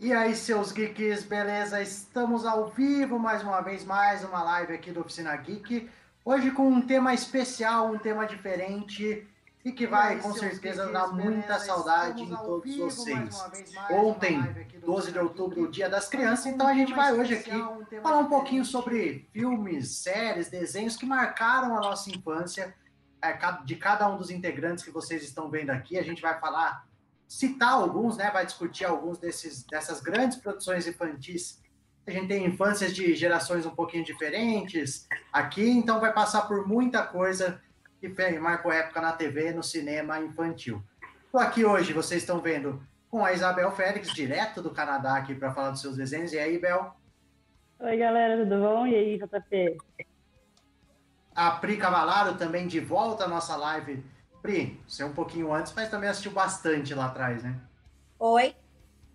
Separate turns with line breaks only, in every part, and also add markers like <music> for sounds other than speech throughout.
E aí, seus geeks, beleza? Estamos ao vivo mais uma vez, mais uma live aqui do Oficina Geek. Hoje com um tema especial, um tema diferente e que vai aí, com certeza geeks, dar muita beleza? saudade Estamos em todos vocês. Vez, mais Ontem, 12 de outubro, Dia das Crianças, então a gente vai hoje aqui um falar um pouquinho sobre filmes, séries, desenhos que marcaram a nossa infância, é, de cada um dos integrantes que vocês estão vendo aqui. A gente vai falar citar alguns, né? Vai discutir alguns desses, dessas grandes produções infantis. A gente tem infâncias de gerações um pouquinho diferentes aqui, então vai passar por muita coisa que marcou época na TV, no cinema infantil. Estou aqui hoje, vocês estão vendo, com a Isabel Félix, direto do Canadá, aqui para falar dos seus desenhos. E aí, Bel?
Oi, galera, tudo bom? E aí, JP?
A Pri Cavalaro também de volta à nossa live Pri, você é um pouquinho antes, mas também assistiu bastante lá atrás, né?
Oi.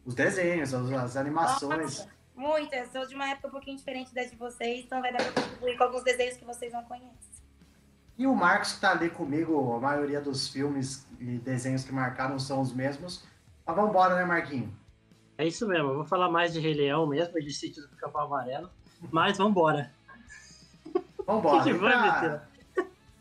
Os desenhos, as, as animações. Nossa,
muitas. Sou de uma época um pouquinho diferente da de vocês, então vai dar para contribuir com alguns desenhos que vocês não conhecem.
E o Marcos, que está ali comigo, a maioria dos filmes e desenhos que marcaram são os mesmos. Mas vamos embora, né, Marquinho?
É isso mesmo, eu vou falar mais de Rei Leão mesmo, de Sítio do Capão Amarelo, mas vamos embora.
Vamos embora.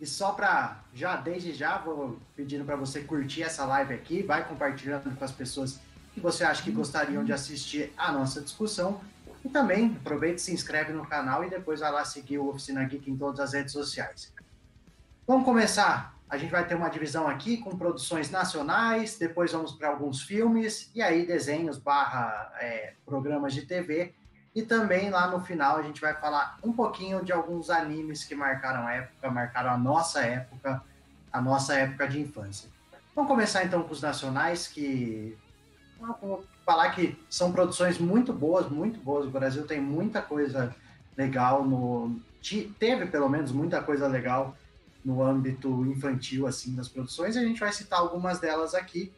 E só para já desde já vou pedindo para você curtir essa live aqui, vai compartilhando com as pessoas que você acha que gostariam de assistir a nossa discussão. E também aproveita se inscreve no canal e depois vai lá seguir o Oficina Geek em todas as redes sociais. Vamos começar. A gente vai ter uma divisão aqui com produções nacionais, depois vamos para alguns filmes e aí desenhos barra é, programas de TV e também lá no final a gente vai falar um pouquinho de alguns animes que marcaram a época, marcaram a nossa época, a nossa época de infância. Vamos começar então com os nacionais, que vou falar que são produções muito boas, muito boas. O Brasil tem muita coisa legal no teve pelo menos muita coisa legal no âmbito infantil assim das produções. E a gente vai citar algumas delas aqui.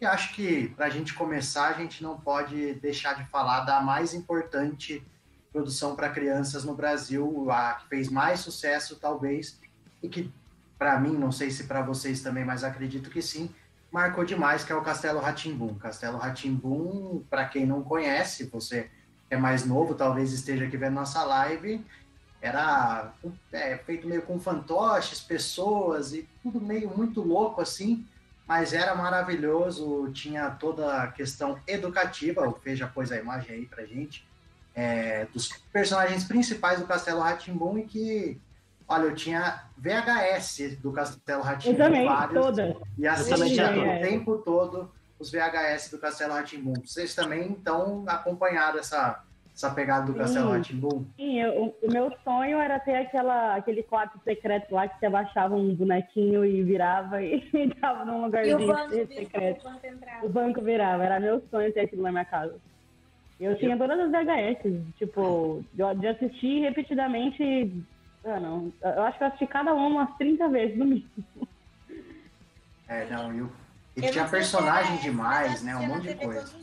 E acho que para a gente começar, a gente não pode deixar de falar da mais importante produção para crianças no Brasil, a que fez mais sucesso, talvez, e que, para mim, não sei se para vocês também, mas acredito que sim, marcou demais, que é o Castelo Ratimbum. Castelo Ratimbum, para quem não conhece, você é mais novo, talvez esteja aqui vendo nossa live, era é, feito meio com fantoches, pessoas e tudo meio muito louco assim mas era maravilhoso, tinha toda a questão educativa, o Fê já pôs a imagem aí pra gente, é, dos personagens principais do Castelo Ratimbum e que, olha, eu tinha VHS do Castelo Ratimbum, vários, toda. e assistia o tempo todo os VHS do Castelo Ratimbum. Vocês também, então, acompanharam essa essa pegada do Castelo Ratimbum?
Sim, eu, o meu sonho era ter aquela, aquele quarto secreto lá que você abaixava um bonequinho e virava e <laughs> entrava num lugarzinho
e o banco,
secreto. O banco, o banco virava, era meu sonho ter aquilo na minha casa. Eu tinha todas as VHS, tipo, de assistir repetidamente. Ah, não, eu acho que eu assisti cada uma umas 30 vezes no mínimo.
É, não, eu. E eu tinha personagem demais, né? Um monte de coisa.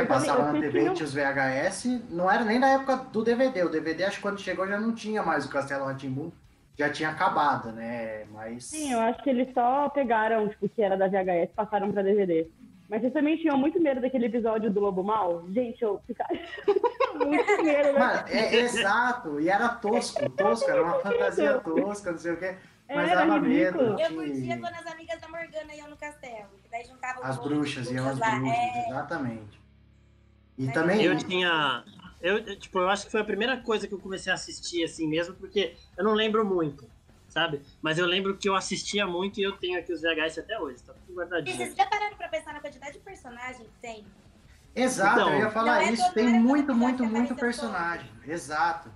É, passava na TV, tinha os VHS, não era nem da época do DVD. O DVD, acho que quando chegou já não tinha mais o Castelo Ratimbum, já tinha acabado, né? Mas.
Sim, eu acho que eles só pegaram, tipo, que era da VHS e passaram pra DVD. Mas vocês também tinham muito medo daquele episódio do Lobo Mal? Gente, eu ficava <laughs> muito medo.
Né? Mano, é, exato, e era tosco, tosco, era uma fantasia tosca, não sei o quê. Mas era dava medo.
Eu curtia quando as amigas da Morgana iam no castelo. Daí juntavam
as bruxas, iam as bruxas, é... exatamente.
E também. Eu tinha. Eu, tipo, eu acho que foi a primeira coisa que eu comecei a assistir assim mesmo, porque eu não lembro muito, sabe? Mas eu lembro que eu assistia muito e eu tenho aqui os VHS até hoje, tá tudo guardadinho.
E vocês já pararam pra pensar na quantidade de personagem que tem?
Exato, então, eu ia falar é isso. Tem muito, muito, muito personagem. Todo. Exato.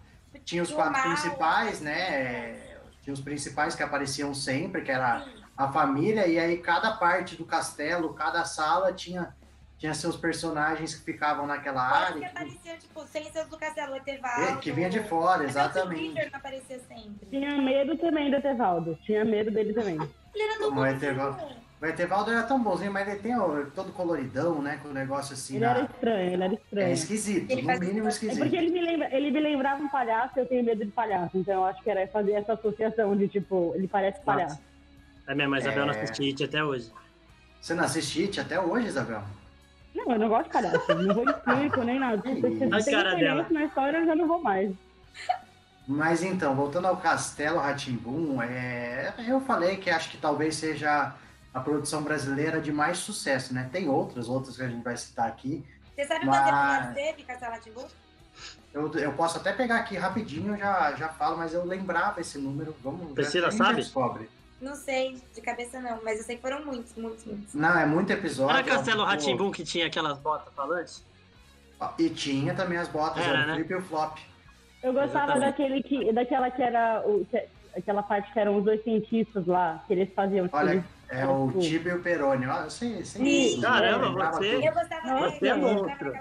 Tinha os quatro principais, né? Tinha os principais que apareciam sempre, que era Sim. a família, e aí cada parte do castelo, cada sala tinha tinha seus personagens que ficavam naquela área.
Que aparecia, tipo, Ciências do Castelo, Etevaldo.
É, que vinha de fora, exatamente.
O aparecia sempre.
Tinha medo também do Etevaldo. Tinha medo dele também. <laughs>
ele era tão
bonzinho. O Etevaldo era tão bonzinho, mas ele tem todo coloridão, né? Com o negócio assim.
Ele na... era estranho, ele era estranho.
É esquisito, ele no mínimo esquisito. É
porque ele me, lembra, ele me lembrava um palhaço eu tenho medo de palhaço. Então eu acho que era fazer essa associação de tipo, ele parece palhaço.
É mesmo, a Isabel é... não assiste It até hoje.
Você não assiste It até hoje, Isabel?
Não, eu não gosto de palhaço. Não vou explico nem nada. Se você tem experiência na história, eu já não vou mais.
Mas então, voltando ao Castelo Ratimbum, é... eu falei que acho que talvez seja a produção brasileira de mais sucesso, né? Tem outras, outras que a gente vai citar aqui.
Você sabe mas... episódios teve Castelo Ratimbum?
Eu, eu posso até pegar aqui rapidinho, já, já falo, mas eu lembrava esse número. Vamos
Priscila, sabe?
descobre.
Não sei de cabeça não, mas eu sei que foram muitos, muitos, muitos.
Não, é muito episódio.
Era Castelo Ratimbum que tinha aquelas botas falantes?
E tinha também as botas, era, né? o flip e o flop.
Eu gostava daquele que, daquela que era o, que, aquela parte que eram os dois cientistas lá, que eles faziam.
Olha, eles, é o Tibio e o Peroni. Ah, eu sei,
sei. Caramba, você.
Eu gostava
você é monstro.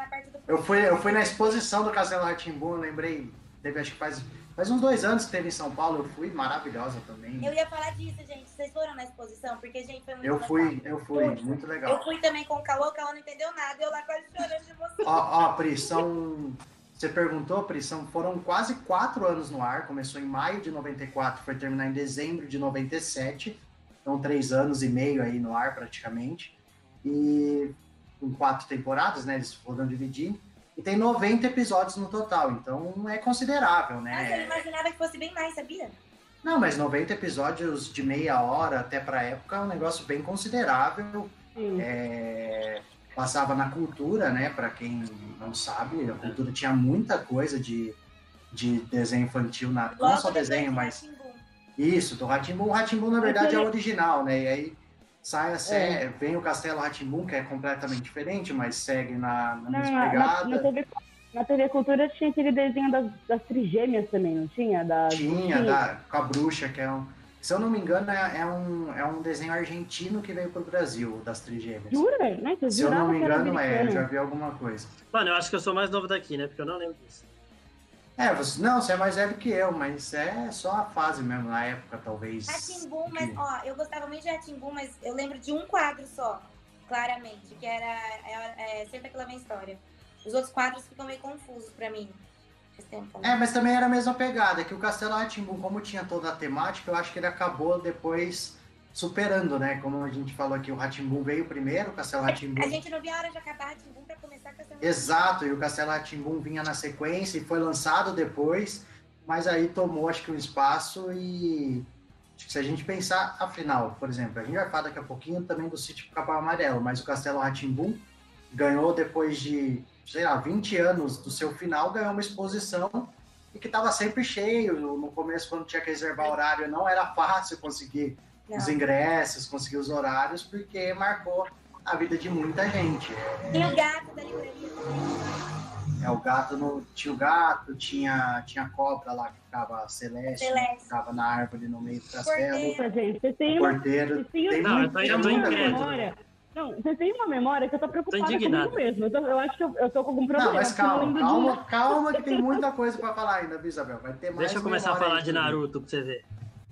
Eu fui, eu fui na exposição do Castelo Ratimbum, lembrei, teve acho que faz Faz uns dois anos que teve em São Paulo, eu fui, maravilhosa também.
Eu ia falar disso, gente. Vocês foram na exposição? Porque, gente, foi muito
Eu legal. fui, eu fui, muito legal.
Eu fui também com o Caô, o Caô não entendeu nada, eu lá quase chorando de emoção.
Ó, ó, Pri, são... Você perguntou, Pri, são, foram quase quatro anos no ar, começou em maio de 94, foi terminar em dezembro de 97, então três anos e meio aí no ar praticamente, e com quatro temporadas, né, eles foram dividindo, e tem 90 episódios no total, então é considerável, né?
Nossa, eu imaginava que fosse bem mais, sabia?
Não, mas 90 episódios de meia hora até pra época é um negócio bem considerável. É, passava na cultura, né? Para quem não sabe, a cultura tinha muita coisa de, de desenho infantil, na, não só desenho, mas. Isso, do Ratimbu. O Ratimbu, na verdade, é o original, né? E aí sai a série, é. vem o Castelo Ratimbum, que é completamente diferente, mas segue na, na mesma pegada.
Na, na, TV, na TV Cultura tinha aquele desenho das, das trigêmeas também, não tinha? Da,
tinha, da, com a bruxa, que é um. Se eu não me engano, é, é, um, é um desenho argentino que veio pro Brasil, das trigêmeas.
Jura? Não,
Se eu não me engano, é, eu já vi alguma coisa.
Mano, eu acho que eu sou mais novo daqui, né? Porque eu não lembro disso.
É, você, não, você é mais velho que eu, mas é só a fase mesmo, na época, talvez.
Ratimbum, mas, ó, eu gostava muito de Ratimbum, mas eu lembro de um quadro só, claramente, que era é, é, Sempre Aquela Minha História. Os outros quadros ficam meio confusos pra mim.
É, mas também era a mesma pegada, que o Castelo Ratimbum, como tinha toda a temática, eu acho que ele acabou depois superando, né? Como a gente falou aqui, o Ratimbum veio primeiro, o Castelo Ratimbum.
A gente não via a hora de acabar Ratimbum pra começar o Castelo
Exato, e o Castelo Ratimbum vinha na sequência e foi lançado depois, mas aí tomou, acho que, um espaço e. Se a gente pensar, afinal, por exemplo, a gente vai falar daqui a pouquinho também do sítio Capão Amarelo, mas o Castelo Ratimbum ganhou depois de, sei lá, 20 anos do seu final, ganhou uma exposição e que estava sempre cheio. No começo, quando tinha que reservar horário, não era fácil conseguir não. os ingressos, conseguir os horários, porque marcou a vida de muita gente.
Tem o gato da livraria
É, o gato no, tinha o gato, tinha, tinha a cobra lá que ficava celeste, celeste. que ficava na árvore no meio do castelo.
Porteiro, gente, você tem
porteiro.
Tem,
tem
não, tô
memória. Não, você tem uma memória que eu tô preocupada tô comigo mesmo. Eu, tô, eu, acho que eu, eu tô com algum problema.
Não, mas calma, calma, de... calma que tem muita coisa pra falar ainda, Isabel. Vai ter mais
Deixa eu começar a falar de Naruto pra você ver.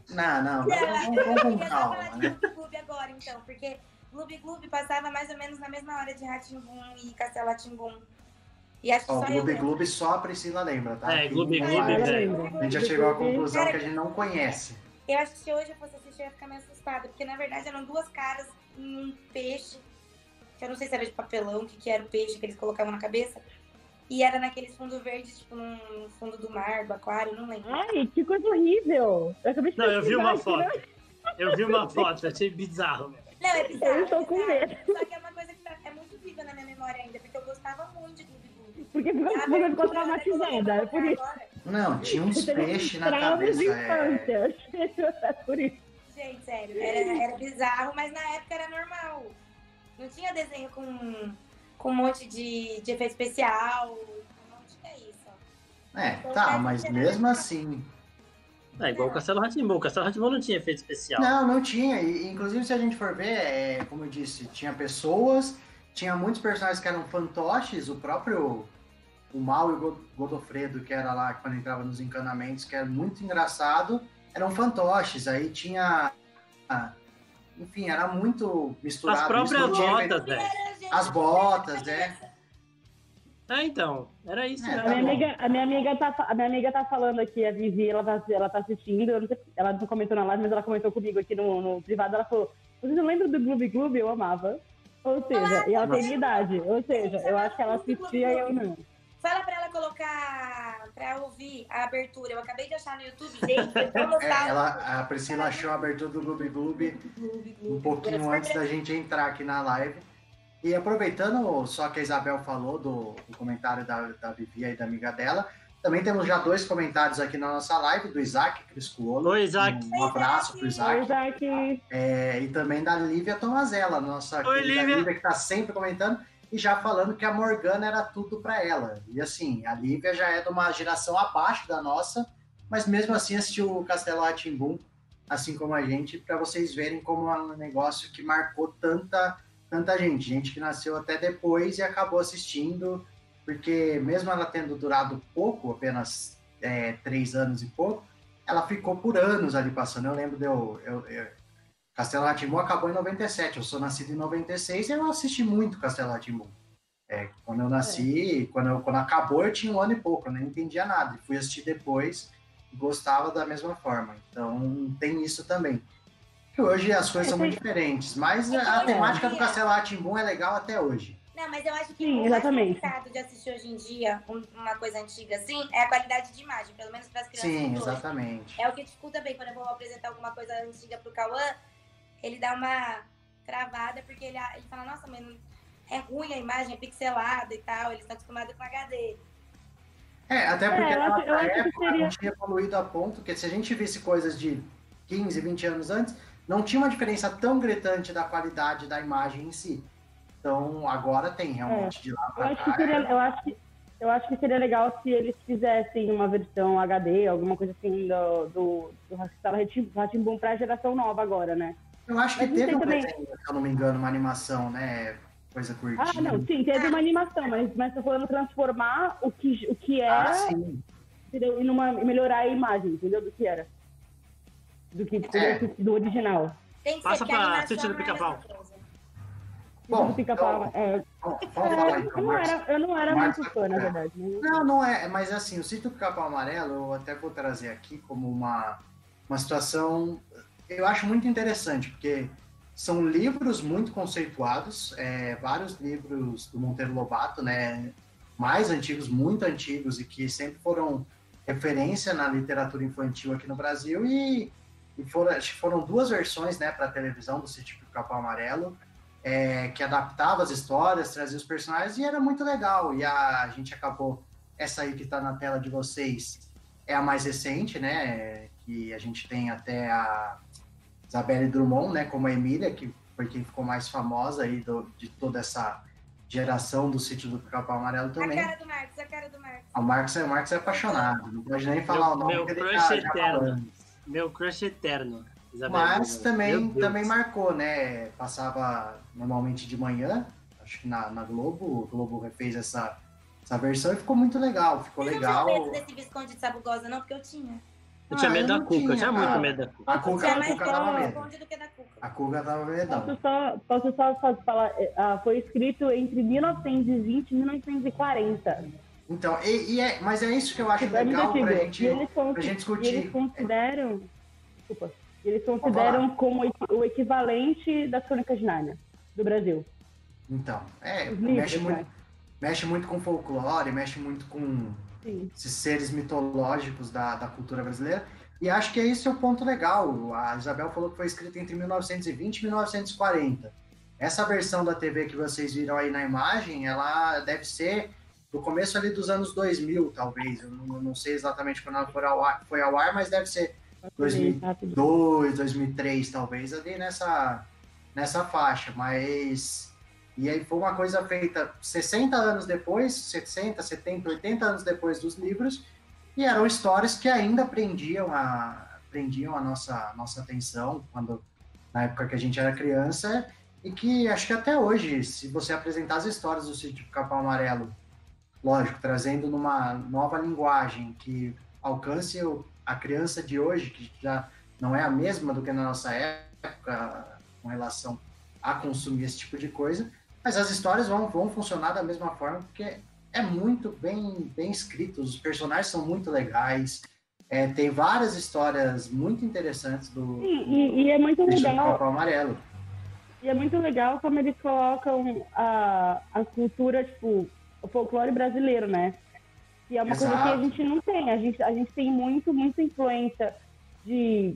Não, não, vamos, vamos com <laughs> calma, né?
Clube agora, então, porque Clube Clube passava mais ou menos na mesma hora de Ratimbum e Castelo Ratimbum. E acho que
oh,
só
Gloob Gloob só a Priscila lembra, tá?
É, Gloob Gloob,
A gente já chegou à conclusão Cara, que a gente não conhece.
Eu acho que se hoje eu fosse assistir, eu ia ficar meio assustada, porque na verdade eram duas caras em um peixe, que eu não sei se era de papelão, o que, que era o peixe que eles colocavam na cabeça. E era naqueles fundos verdes, tipo, no fundo do mar, do aquário, não lembro.
Ai, que coisa horrível!
Eu acabei de não, eu vi uma foto. Né? Eu vi uma foto, achei bizarro.
Não, é bizarro. Eu
estou com medo.
Só que é uma coisa que tá, é muito viva na minha memória ainda, porque eu gostava muito de Gloob.
Porque você ficou traumatizada, é por isso.
Não, tinha uns peixes na cabeça. De
infância. É... <laughs> é por isso.
Gente, sério, era, era bizarro, mas na época era normal. Não tinha desenho com com um monte de, de efeito especial. Não isso.
É, então, tá, mas mesmo assim.
É igual o Castelo Ratimbu. O Castelo Ratimbu não tinha efeito especial.
Não, não tinha. E, inclusive, se a gente for ver, é, como eu disse, tinha pessoas, tinha muitos personagens que eram fantoches, o próprio o Mal e o Godofredo, que era lá quando entrava nos encanamentos, que era muito engraçado, eram fantoches. Aí tinha. Enfim, era muito misturado.
As próprias botas, velho.
As botas, é.
Ah, então, era isso. É,
né? a, minha amiga, a, minha amiga tá, a minha amiga tá falando aqui, a Vivi, ela tá, ela tá assistindo, ela não comentou na live, mas ela comentou comigo aqui no, no privado, ela falou, você não lembra do Gloob Gloob? Eu amava. Ou seja, e ela tem idade. Ou seja, eu acho que ela assistia e eu não.
Fala pra ela colocar, pra ouvir a abertura. Eu acabei de achar no YouTube, gente. <laughs> é,
ela, a Priscila achou a abertura do Gloob Gloob um pouquinho antes da gente entrar aqui na live. E aproveitando só que a Isabel falou do, do comentário da, da Vivi e da amiga dela, também temos já dois comentários aqui na nossa live, do Isaac Criscuolo.
Oi, Isaac.
Um, abraço pro Isaac.
Oi, Isaac.
É, e também da Lívia Tomazella, nossa
Oi, Lívia.
Lívia, que está sempre comentando e já falando que a Morgana era tudo para ela. E assim, a Lívia já é de uma geração abaixo da nossa, mas mesmo assim assistiu o Castelo Atimbum, assim como a gente, para vocês verem como é um negócio que marcou tanta, tanta gente. Gente que nasceu até depois e acabou assistindo, porque mesmo ela tendo durado pouco, apenas é, três anos e pouco, ela ficou por anos ali passando. Eu lembro de eu, eu, eu Castelo Ratimbun acabou em 97, eu sou nascido em 96 e eu assisti muito Castelo Ratimbun. É, quando eu nasci, é. quando, eu, quando acabou, eu tinha um ano e pouco, eu nem entendia nada. Fui assistir depois e gostava da mesma forma. Então tem isso também. Hoje as coisas são muito diferentes, mas a, a temática do Castelo Ratimbun é legal até hoje.
Não, mas eu acho que
Sim,
o
exatamente.
mais de assistir hoje em dia uma coisa antiga assim é a qualidade de imagem, pelo menos para as crianças.
Sim, exatamente.
É o que dificulta bem quando eu vou apresentar alguma coisa antiga pro Cauã ele dá uma travada, porque ele, ele fala, nossa, mas é ruim a imagem, é pixelada e tal, eles estão acostumados com HD.
É, até porque é, na eu época seria... não tinha evoluído a ponto que se a gente visse coisas de 15, 20 anos antes, não tinha uma diferença tão gritante da qualidade da imagem em si. Então agora tem realmente é, de lá
pra eu cá. Acho que seria, é... eu, acho que, eu acho que seria legal se eles fizessem uma versão HD, alguma coisa assim do, do, do Ratimbum pra geração nova agora, né?
Eu acho que teve um também... desenho, se eu não me engano, uma animação, né? Coisa curtinha.
Ah, não, sim, teve uma animação, mas, mas tô falando transformar o que, o que era
ah, sim.
Entendeu? e numa, melhorar a imagem, entendeu? Do que era. Do que é. do original.
Tem que
Passa pra assistir do pica-pau.
Bom, pica-pau.
Então, é, vamos falar então, eu, não era, eu não era muito fã, na verdade. Né?
Não, não é, mas assim, o sítio do pica-pau amarelo, eu até vou trazer aqui como uma, uma situação eu acho muito interessante, porque são livros muito conceituados, é, vários livros do Monteiro Lobato, né, mais antigos, muito antigos, e que sempre foram referência na literatura infantil aqui no Brasil, e, e foram, foram duas versões né, para televisão do Sítio do Capão Amarelo, é, que adaptava as histórias, trazia os personagens, e era muito legal, e a, a gente acabou, essa aí que está na tela de vocês, é a mais recente, né, que a gente tem até a Isabelle Drummond, né, como a Emília, que foi quem ficou mais famosa aí do, de toda essa geração do sítio do Capão Amarelo também.
A cara do Marcos, a cara do Marcos.
O Marcos é, o Marcos é apaixonado, não pode nem falar meu, o nome
meu
que
ele tá, eterno. Meu crush eterno.
Isabel Mas também, também marcou, né? Passava normalmente de manhã, acho que na, na Globo, o Globo refez essa, essa versão e ficou muito legal, ficou
Você
legal.
Não tinha medo desse Visconde de Sabugosa, não? Porque eu tinha.
Eu tinha ah, medo da Cuca, tinha, eu tinha muito medo da Cuca.
A Cuca, a
Cuca
dava medo. A Cuca dava medo.
Posso só, posso só falar, uh, foi escrito entre 1920 e 1940.
Então, e, e é, mas é isso que eu acho é legal pra gente, eles pra gente discutir.
Eles consideram, desculpa, eles consideram como o equivalente das Crônicas de Nárnia, do Brasil.
Então, é, mexe, muito, né? mexe muito com folclore, mexe muito com
Sim.
esses seres mitológicos da, da cultura brasileira. E acho que esse é o ponto legal. A Isabel falou que foi escrita entre 1920 e 1940. Essa versão da TV que vocês viram aí na imagem, ela deve ser do começo ali dos anos 2000, talvez. Eu não, não sei exatamente quando ela foi ao, ar, foi ao ar, mas deve ser 2002, 2003, talvez, ali nessa, nessa faixa. Mas e aí foi uma coisa feita 60 anos depois, 60, 70, 80 anos depois dos livros, e eram histórias que ainda prendiam a, prendiam a nossa, nossa atenção quando na época que a gente era criança, e que acho que até hoje, se você apresentar as histórias do sítio Capão Amarelo, lógico, trazendo numa nova linguagem que alcance a criança de hoje, que já não é a mesma do que na nossa época com relação a consumir esse tipo de coisa, mas as histórias vão, vão funcionar da mesma forma, porque é muito bem, bem escrito, os personagens são muito legais, é, tem várias histórias muito interessantes do,
e, e, e é muito
do
legal.
Amarelo.
E é muito legal como eles colocam a, a cultura, tipo, o folclore brasileiro, né? Que é uma Exato. coisa que a gente não tem. A gente, a gente tem muito, muita influência de,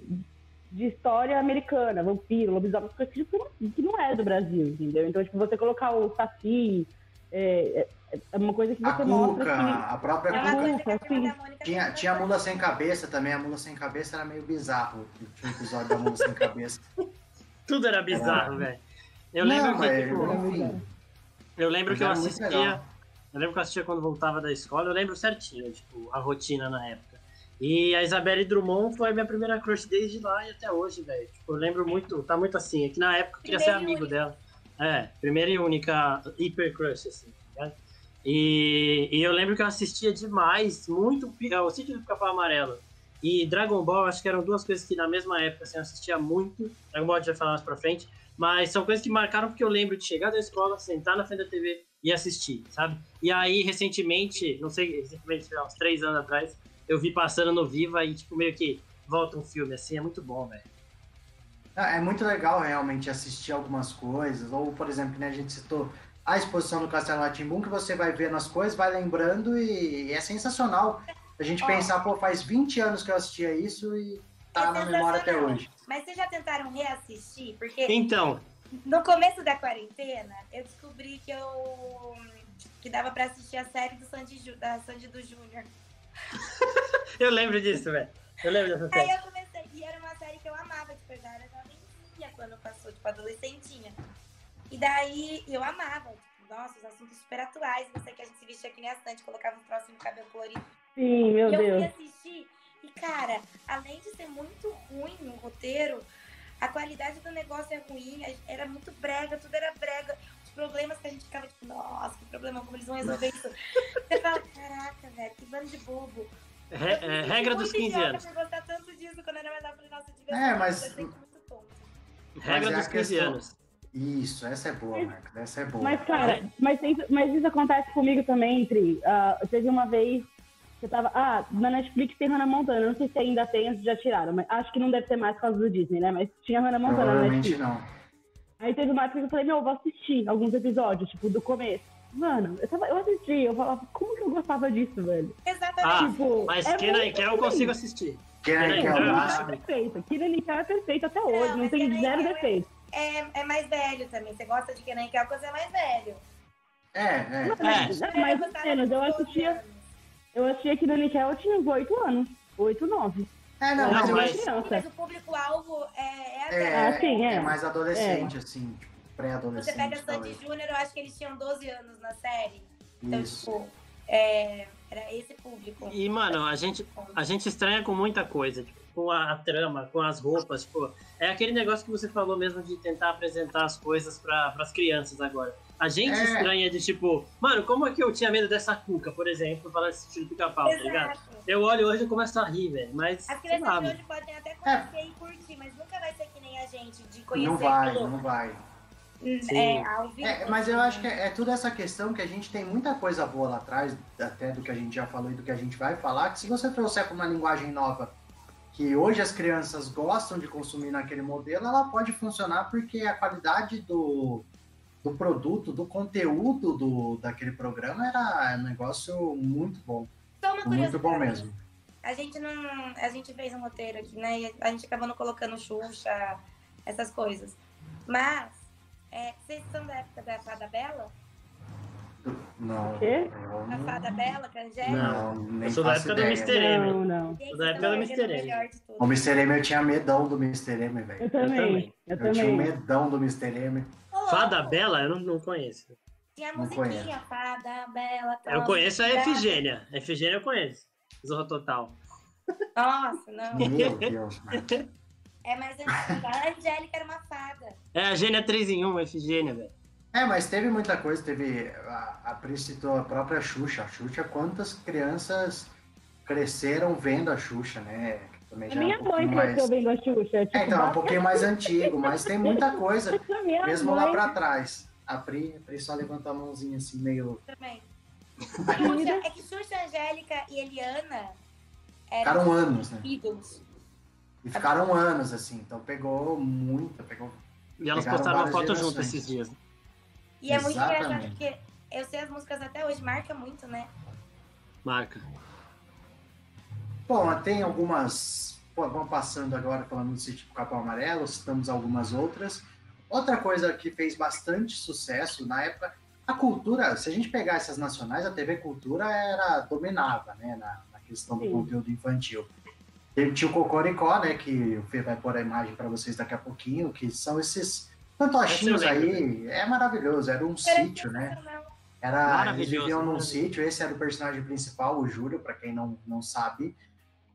de história americana, vampiro, lobisomem, coisas que não, que não é do Brasil, entendeu? Então, tipo, você colocar o Saci, é, é, é uma coisa que você a mostra
Cuca,
que...
a própria é Cuca. Cuca tinha, tinha a Mula Sem Cabeça também, a Mula Sem Cabeça era meio bizarro. Tinha um episódio da Mula Sem Cabeça.
Tudo era bizarro, velho. Eu lembro que, é, tipo, eu lembro que eu assistia... Eu lembro que eu assistia quando voltava da escola, eu lembro certinho, tipo, a rotina na época. E a Isabelle Drummond foi a minha primeira crush desde lá e até hoje, velho. Tipo, eu lembro muito, tá muito assim, é que na época eu queria ser amigo dela. É, primeira e única hiper crush, assim, tá e, e, eu lembro que eu assistia demais, muito, o Sítio do Capão Amarelo e Dragon Ball, acho que eram duas coisas que na mesma época, assim, eu assistia muito. Dragon Ball a gente vai falar mais pra frente, mas são coisas que marcaram porque eu lembro de chegar da escola, sentar na frente da TV e assistir, sabe? E aí, recentemente, não sei, recentemente, uns três anos atrás, eu vi passando no Viva e, tipo, meio que volta um filme assim, é muito bom, velho.
Ah, é muito legal realmente assistir algumas coisas, ou, por exemplo, né, a gente citou a exposição do Castelo Ratimbum, que você vai vendo as coisas, vai lembrando e, é sensacional a gente oh. pensar, pô, faz 20 anos que eu assistia isso e tá é na memória até hoje.
Mas vocês já tentaram reassistir? Porque
então,
no começo da quarentena, eu descobri que eu que dava para assistir a série do Sandy, da Sandy do Júnior. <laughs>
eu lembro disso, velho. Eu lembro dessa série.
Aí eu comecei, e era uma série que eu amava, tipo, eu já era jovencinha quando passou, tipo, adolescentinha. E daí eu amava, tipo, nossa, os assuntos super atuais, você que a gente se vestia aqui nem Sandy, colocava um próximo cabelo colorido.
Sim, meu
e
Deus.
eu fui assistir, e cara, além de ser muito ruim no roteiro, a qualidade do negócio é ruim, era muito brega, tudo era brega. Os problemas que a gente ficava tipo, nossa, que problema, como eles vão resolver isso? Você fala, caraca, velho, que bando de bobo.
Re é, regra dos 15 anos.
Eu gostar tanto disso quando era mais nova, falei, nossa,
devia é, mas...
muito tonto.
Regra dos 15 questão... anos.
Isso, essa é boa, Marcos, essa é boa.
Mas, cara, mas, isso, mas isso acontece comigo também, Tri. Uh, teve uma vez eu tava. Ah, na Netflix tem Hannah Montana. Não sei se ainda tem, se já tiraram, mas acho que não deve ter mais por causa do Disney, né? Mas tinha Hannah Montana na Netflix.
não.
Aí teve uma época que eu falei, meu, eu vou assistir alguns episódios, tipo, do começo. Mano, eu, tava, eu assisti, eu falava, como que eu gostava disso, velho?
Exatamente.
Ah, tipo, mas é Kenan e Kel eu consigo assistir.
Kenan e Kel
é perfeito. Kenan e Kel é perfeito até hoje, não, não tem zero defeito.
É, é mais velho também. Você gosta de Kenan e Kel quando você é mais velho.
É, é.
Mas, é. mais ou menos, eu assistia... Eu achei que no Nickel eu tinha 8 anos. 8, 9.
É, não, mas,
mas, mas o público-alvo é,
é, é, ah, sim, é, é mais adolescente, é. assim, tipo, pré-adolescente.
Você pega Sandy Júnior, eu acho que eles tinham 12 anos na série. Então, Isso. tipo, é, era esse público.
E, mano, a gente, a gente estranha com muita coisa, tipo, com a, a, trama, com as roupas, tipo, é aquele negócio que você falou mesmo de tentar apresentar as coisas para as crianças agora. A gente é. estranha de tipo, mano, como é que eu tinha medo dessa cuca, por exemplo, para assistir pica-pau, tá ligado? Eu olho hoje e começo a rir, velho. Mas.
As crianças de hoje podem até conhecer é. e curtir, mas nunca vai ser que nem a gente, de conhecer
Não vai, aquilo. não vai.
É, ao vivo.
É, mas eu acho que é, é toda essa questão que a gente tem muita coisa boa lá atrás, até do que a gente já falou e do que a gente vai falar, que se você trouxer para uma linguagem nova que hoje as crianças gostam de consumir naquele modelo, ela pode funcionar porque a qualidade do, do produto, do conteúdo do, daquele programa era um negócio muito bom. muito bom mesmo.
A gente não. A gente fez um roteiro aqui, né? E a gente acabou não colocando Xuxa, essas coisas. Mas, é, vocês são da época da Fada Bela?
Não.
Quê?
A Fada Bela, com a Angélica?
Não, nem
Eu sou da época ideia. do Mr. M.
Não, não.
Sou da época do Mr. M.
O Mr. M eu tinha medão do Mr. M, velho.
Eu também. Eu,
eu, eu tinha um medão do Mr. M.
Fada Bela? Eu não, não conheço.
Tinha a musiquinha, Fada Bela.
Eu conheço a Efigênia. A Efigênia eu conheço. Zorra Total.
Nossa, não. Meu
Deus.
É mais antiga. A Angélica era uma fada.
É, a Gênia 3 em 1, a Efigênia, velho.
É, mas teve muita coisa. Teve. A, a Pri citou a própria Xuxa. A Xuxa, quantas crianças cresceram vendo a Xuxa, né?
Também já minha é um mãe mais... cresceu vendo a Xuxa.
É, tipo, é, então, é um pouquinho mais antigo, mas tem muita coisa. <laughs> mesmo mãe... lá pra trás. A Pri, a Pri só levantou a mãozinha assim, meio.
Também. <laughs> Xuxa, é que Xuxa, Angélica e Eliana
ficaram anos, né?
Ídolos.
E ficaram anos, assim, então pegou muita, pegou
E elas postaram uma foto junto esses dias.
E é muito engraçado porque eu sei as músicas até hoje, marca muito, né?
Marca.
Bom, tem algumas. Vamos passando agora falando do sítio Capão Amarelo, citamos algumas outras. Outra coisa que fez bastante sucesso na época, a cultura, se a gente pegar essas nacionais, a TV Cultura era dominava, né, na, na questão do Sim. conteúdo infantil. Tinha o Cocoricó, né, que o Fê vai pôr a imagem para vocês daqui a pouquinho, que são esses fantochinhos aí, é maravilhoso, era um sítio, né? Era, eles viviam num sítio, esse era o personagem principal, o Júlio, para quem não, não sabe.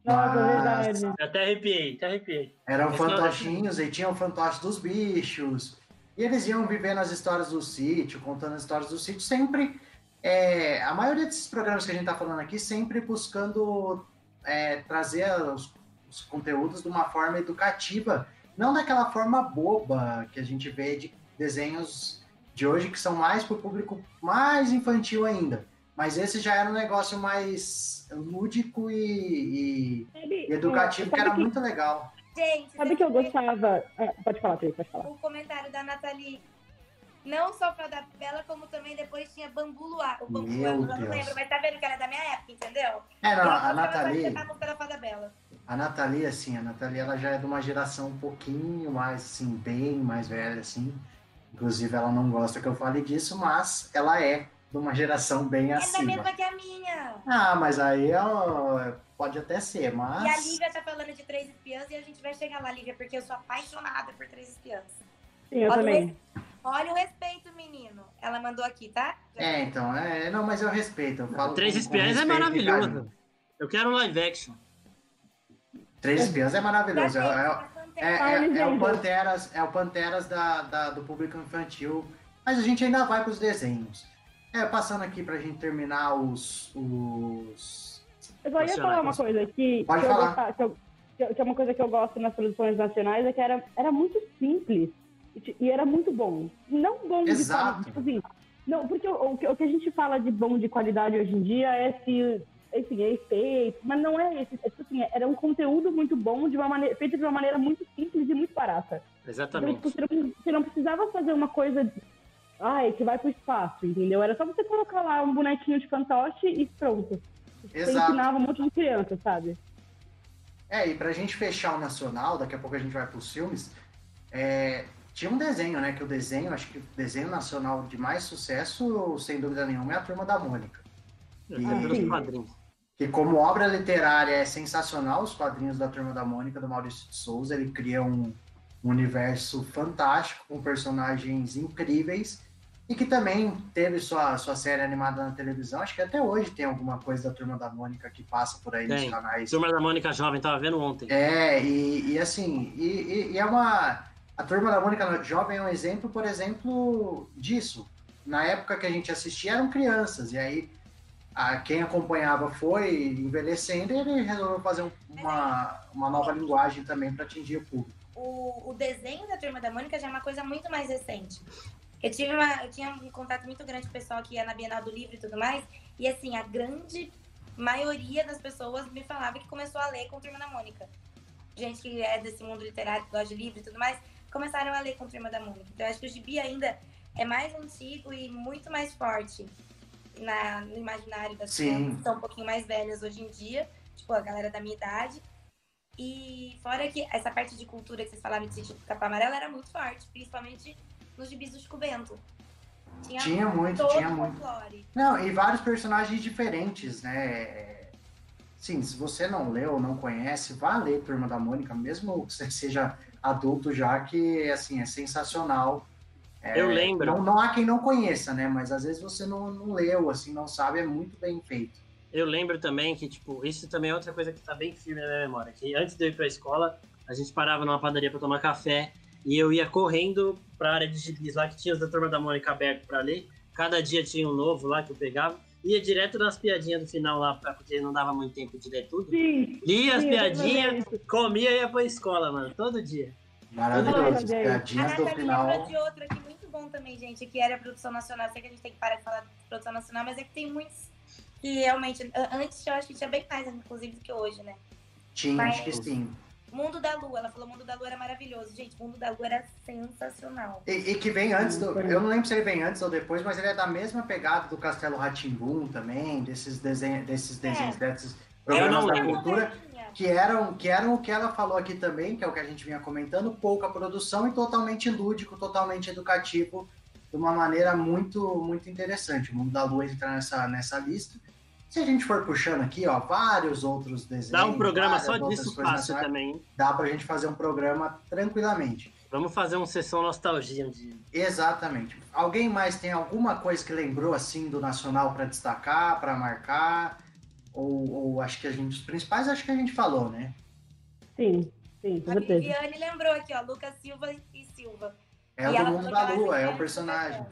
Nossa, é verdade.
Eu até arrepiei, até arrepiei.
Eram Esse fantochinhos e tinham fantoches dos bichos. E eles iam vivendo as histórias do sítio, contando as histórias do sítio, sempre. É, a maioria desses programas que a gente está falando aqui, sempre buscando é, trazer os, os, conteúdos de uma forma educativa, não daquela forma boba que a gente vê de desenhos de hoje, que são mais para o público mais infantil ainda. Mas esse já era um negócio mais lúdico e, e educativo, que era que... muito legal.
Gente,
sabe que eu gostava. Ah, pode falar, Cris, pode falar.
O comentário da Nathalie. Não só pra da Bela, como também depois tinha Bambu Luar. O Bambu Luar, eu não lembro, mas tá vendo que era da minha época, entendeu?
É, não, a Nathalie.
A,
a Nathalie, assim, a Nathalie, ela já é de uma geração um pouquinho mais, assim, bem mais velha, assim. Inclusive, ela não gosta que eu fale disso, mas ela é de uma geração bem
é
acima.
É da mesma que a minha.
Ah, mas aí pode até ser, mas...
E a Lívia tá falando de Três Espiãs e a gente vai chegar lá, Lívia, porque eu sou apaixonada por Três Espiãs.
Sim, eu olha também.
O, olha o respeito, menino. Ela mandou aqui, tá?
É, então, é, não, mas eu respeito. Eu falo
Três Espiãs é maravilhoso. Eu quero um live action.
Três Espiãs é maravilhoso. É, é, é, é, o Panteras, é o Panteras da, da, do público infantil. Mas a gente ainda vai para os desenhos. É, passando aqui pra gente terminar os. os...
Eu só ia falar uma coisa que.
Pode
que
falar.
Eu, que, eu, que, é uma coisa que eu gosto nas produções nacionais, é que era, era muito simples e, era muito bom. Não bom
Exato.
de tipo assim, não, porque o, o, que a gente fala de bom de qualidade hoje em dia é se assim, é efeito, mas não é esse. É, tipo assim, era um conteúdo muito bom, de uma maneira, feito de uma maneira muito simples e muito barata.
Exatamente.
Então, você, não, você não precisava fazer uma coisa ai, que vai pro espaço, entendeu? Era só você colocar lá um bonequinho de fantoche e pronto. Exato. Você ensinava um monte de criança, sabe?
É, e pra gente fechar o nacional, daqui a pouco a gente vai pros filmes, é, tinha um desenho, né? Que o desenho, acho que o desenho nacional de mais sucesso, sem dúvida nenhuma, é a Turma da Mônica.
E, ah,
que como obra literária é sensacional, os quadrinhos da Turma da Mônica, do Maurício de Souza, ele cria um, um universo fantástico, com personagens incríveis, e que também teve sua, sua série animada na televisão. Acho que até hoje tem alguma coisa da Turma da Mônica que passa por aí tem. nos canais.
Turma da Mônica Jovem, tava vendo ontem.
É, e, e assim, e, e, é uma. A Turma da Mônica Jovem é um exemplo, por exemplo, disso. Na época que a gente assistia eram crianças, e aí a, quem acompanhava foi envelhecendo e ele resolveu fazer um, uma, uma nova linguagem também para atingir o público
o, o desenho da Turma da Mônica já é uma coisa muito mais recente. Eu, tive uma, eu tinha um contato muito grande com o pessoal que ia na Bienal do Livro e tudo mais, e assim, a grande maioria das pessoas me falava que começou a ler com Turma da Mônica. Gente que é desse mundo literário, que gosta de livro e tudo mais, começaram a ler com Turma da Mônica. Então, eu acho que o gibi ainda é mais antigo e muito mais forte na, no imaginário das pessoas que são um pouquinho mais velhas hoje em dia, tipo a galera da minha idade. E fora que essa parte de cultura que vocês falaram de sítio capa amarela era muito forte, principalmente nos gibis do Chico Bento.
Tinha, tinha muito, tinha muito. Folclore. Não, e vários personagens diferentes, né? Sim, se você não leu ou não conhece, vá ler Turma da Mônica, mesmo que você <laughs> seja adulto já, que assim, é sensacional.
É, Eu lembro.
Não, não há quem não conheça, né? Mas às vezes você não, não leu, assim, não sabe, é muito bem feito.
Eu lembro também que, tipo, isso também é outra coisa que tá bem firme na minha memória. Que antes de eu ir pra escola, a gente parava numa padaria para tomar café e eu ia correndo pra área de gibis lá que tinha os da Turma da Mônica aberto para ler. Cada dia tinha um novo lá que eu pegava. Ia direto nas piadinhas do final lá, porque não dava muito tempo de ler tudo.
Sim,
Lia as piadinhas, comia e ia pra escola, mano, todo dia.
Maravilhoso, as piadinhas do final.
de outro aqui muito bom também, gente, que era produção nacional. Sei que a gente tem que parar de falar de produção nacional, mas é que tem muitos que realmente, antes eu acho que tinha bem mais, inclusive, do que hoje, né?
Tinha, Mas, acho que sim.
Mundo da Lua, ela falou Mundo da Lua era maravilhoso. Gente, Mundo da Lua era sensacional.
E, e que vem antes do. Eu não lembro se ele vem antes ou depois, mas ele é da mesma pegada do Castelo Ratimbum também, desses desenhos, desses desenhos, é. desses programas da cultura, que eram, que eram o que ela falou aqui também, que é o que a gente vinha comentando, pouca produção e totalmente lúdico, totalmente educativo, de uma maneira muito, muito interessante. O Mundo da Lua entra nessa, nessa lista. Se a gente for puxando aqui, ó, vários outros desenhos.
Dá um programa só disso fácil também.
Dá pra gente fazer um programa tranquilamente.
Vamos fazer uma sessão nostalgia de.
Exatamente. Alguém mais tem alguma coisa que lembrou assim do Nacional para destacar, para marcar? Ou, ou, acho que a gente, os principais acho que a gente falou, né?
Sim, sim, com certeza.
A Viviane lembrou aqui, ó, Lucas Silva e Silva.
É
e
o do Mundo da Lua, é o personagem.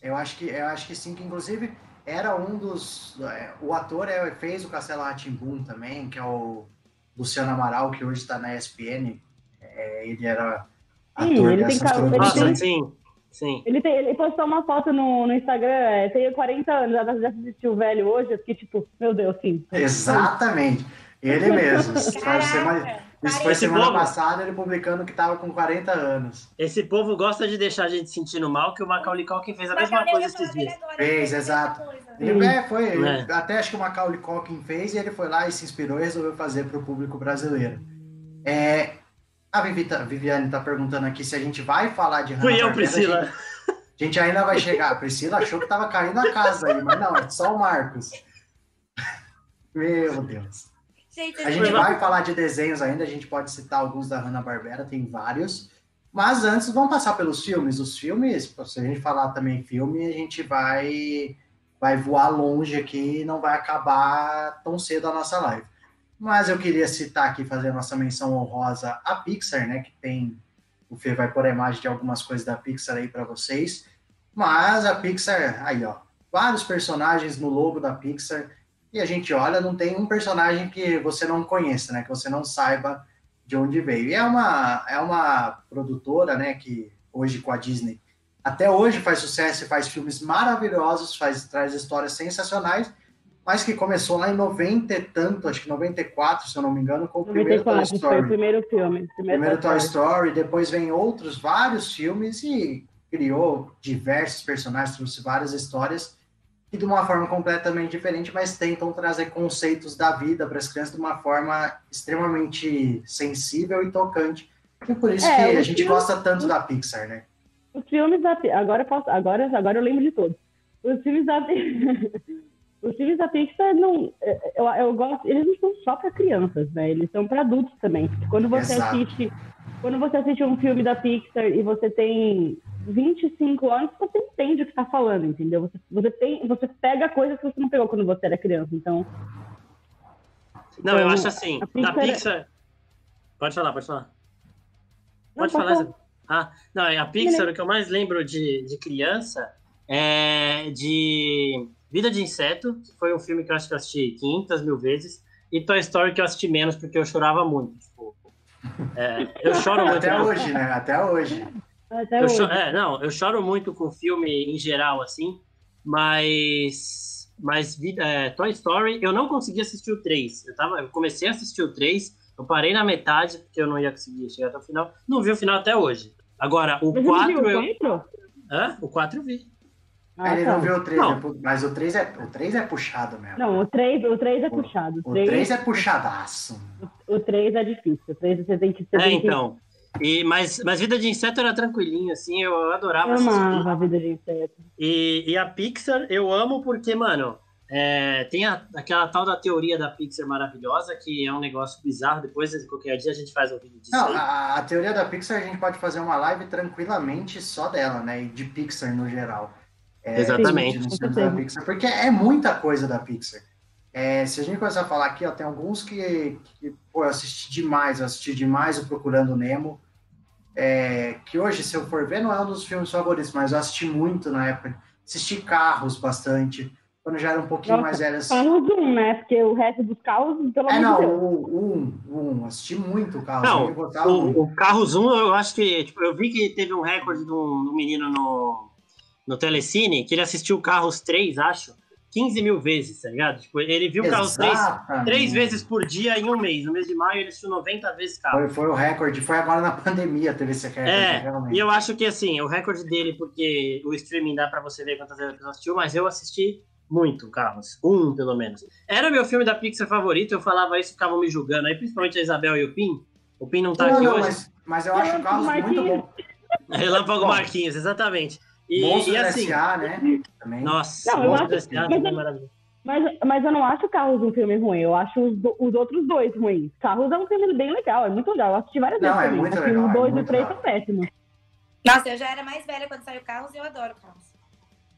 Eu acho que eu acho que sim, que inclusive era um dos. É, o ator é, fez o Castelo Ratimbum também, que é o Luciano Amaral, que hoje está na ESPN. É, ele era ator sim, ele
dessas
tem,
ele
tem, sim, sim.
Ele, tem, ele postou uma foto no, no Instagram, é, tem 40 anos, já assistiu o velho hoje, eu fiquei tipo, meu Deus, sim.
Exatamente. Ele mesmo. Isso foi semana povo, passada, ele publicando que tava com 40 anos.
Esse povo gosta de deixar a gente sentindo mal, que o Macaulay Culkin fez a mesma coisa esses dias.
Fez, exato. Ele é, foi, é. até acho que o Macaulay Culkin fez e ele foi lá e se inspirou e resolveu fazer para o público brasileiro. É, a Vivita, Viviane está perguntando aqui se a gente vai falar de
Fui eu, Priscila.
A gente, a gente, ainda vai chegar. A Priscila achou que estava caindo a casa aí, mas não, é só o Marcos. <laughs> Meu Deus. Gente, a gente vai falar de desenhos ainda, a gente pode citar alguns da Hanna-Barbera, tem vários. Mas antes, vamos passar pelos filmes. Os filmes, se a gente falar também filme, a gente vai, vai voar longe aqui e não vai acabar tão cedo a nossa live. Mas eu queria citar aqui, fazer a nossa menção honrosa à Pixar, né? Que tem. O Fê vai pôr a imagem de algumas coisas da Pixar aí para vocês. Mas a Pixar, aí ó, vários personagens no logo da Pixar e a gente olha, não tem um personagem que você não conheça, né? Que você não saiba de onde veio. E é uma, é uma produtora, né? Que hoje com a Disney até hoje faz sucesso e faz filmes maravilhosos, faz, traz histórias sensacionais, mas que começou lá em 90 e tanto, acho que 94, se eu não me engano, com o 94, primeiro Toy Story. Foi
o primeiro filme.
Primeiro, primeiro Toy Story, depois vem outros vários filmes e criou diversos personagens, trouxe várias histórias e de uma forma completamente diferente, mas tentam trazer conceitos da vida para as crianças de uma forma extremamente sensível e tocante. E por isso é, que a gente gosta tanto da Pixar, né?
Os filmes da agora posso, agora agora eu lembro de todos. Os filmes da <laughs> os filmes da Pixar não eu, eu gosto, eles não são só para crianças, né? Eles são para adultos também. Quando você Exato. assiste quando você assiste um filme da Pixar e você tem 25 anos, você entende o que está falando, entendeu? Você, você, tem, você pega coisas que você não pegou quando você era criança, então...
Não, então, eu acho assim, Pixar... da Pixar... Pode falar, pode falar. Pode, não, falar. falar. Ah, não, a Pixar, o que eu mais lembro de, de criança é de Vida de Inseto, que foi um filme que eu acho que eu assisti 500 mil vezes, e Toy Story que eu assisti menos porque eu chorava muito. É, eu choro muito.
Até hoje, né? Até hoje.
Até hoje.
é, não, eu choro muito com filme em geral, assim, mas. Mas é, Toy Story, eu não consegui assistir o 3. Eu, tava, eu comecei a assistir o 3, eu parei na metade, porque eu não ia conseguir chegar até o final. Não vi o final até hoje. Agora, o 4 eu. Hã? O 4 eu vi.
Ah, ele tá. não viu o 3, não. mas o 3, é, o 3 é puxado mesmo.
Não, o 3, o 3 é puxado.
O 3, o 3 é puxadaço.
O 3 é difícil. O 3 você tem que ter.
É, então. E, mas, mas Vida de Inseto era tranquilinho, assim, eu adorava
Eu amava a Vida de Inseto.
E, e a Pixar eu amo porque, mano, é, tem a, aquela tal da teoria da Pixar maravilhosa, que é um negócio bizarro. Depois, qualquer dia, a gente faz um vídeo disso.
Não, a, a, teoria da Pixar a gente pode fazer uma live tranquilamente só dela, né? E de Pixar no geral.
É, Exatamente.
Da Pixar, porque é muita coisa da Pixar. É, se a gente começar a falar aqui, ó, tem alguns que, que pô, eu assisti demais, eu assisti demais o Procurando Nemo, é, que hoje, se eu for ver, não é um dos filmes favoritos, mas eu assisti muito na época. Assisti Carros bastante, quando já era um pouquinho Nossa, mais velho.
Carros um, né? Porque o resto dos carros,
pelo É, não, o um, um, assisti muito o Carros
não, o, o, Carros 1, eu acho que, tipo, eu vi que teve um recorde do, do menino no, no Telecine, que ele assistiu Carros 3, acho, 15 mil vezes, tá ligado? Tipo, ele viu Carros 3 três vezes por dia em um mês. No mês de maio, ele assistiu 90 vezes Carros.
Foi, foi o recorde. Foi agora na <laughs> pandemia teve esse recorde.
É, realmente. e eu acho que, assim, o recorde dele, porque o streaming dá pra você ver quantas vezes você assistiu, mas eu assisti muito Carros. Um, pelo menos. Era meu filme da Pixar favorito, eu falava isso, ficavam me julgando. Aí, principalmente a Isabel e o Pim. O Pim não tá não, aqui não, hoje.
Mas, mas eu acho o Carros muito bom.
Relâmpago Marquinhos, exatamente.
E, e assim, SA, né?
Também. Nossa, não, Monstros
SA mas, é maravilhoso. Mas, mas eu não acho Carros um filme ruim, eu acho os, os outros dois ruins. Carros é um filme bem legal, é muito legal. Eu assisti várias
não,
vezes.
É muito legal.
Os dois
é
e o três são péssimos.
Nossa, eu já era mais velha quando saiu Carros e eu adoro Carros.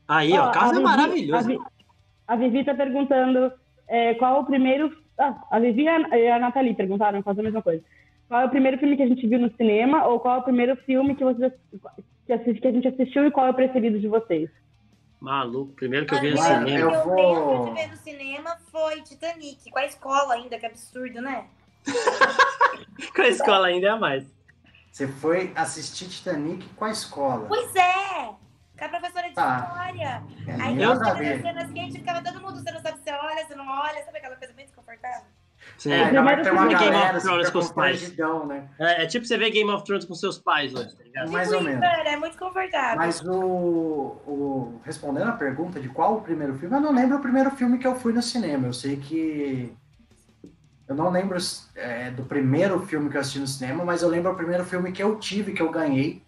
Aí, ó, Carros é maravilhoso.
A, a Vivi tá perguntando é, qual o primeiro. Ah, a Vivi e a, a Nathalie perguntaram quase a mesma coisa. Qual é o primeiro filme que a gente viu no cinema ou qual é o primeiro filme que vocês que, assist, que a gente assistiu e qual é o preferido de vocês?
Maluco, primeiro que eu vi no cinema.
Eu, eu vou... de ver no cinema foi Titanic, com a escola ainda, que absurdo, né? <laughs>
com a escola ainda é a mais.
Você foi assistir Titanic com a escola.
Pois é! Com a professora de tá. história. É, Aí eu nas cenas quentes ficava todo mundo, você não sabe se você olha, se não olha, sabe aquela coisa bem desconfortável?
Sim, é, ainda mais tem uma
Game
of
Thrones com os pais. né? É, é, tipo você ver Game of Thrones com seus pais hoje, tá ligado?
Mais ou menos.
É muito confortável.
Mas o, o, Respondendo a pergunta de qual o primeiro filme, eu não lembro o primeiro filme que eu fui no cinema. Eu sei que. Eu não lembro é, do primeiro filme que eu assisti no cinema, mas eu lembro o primeiro filme que eu tive, que eu ganhei.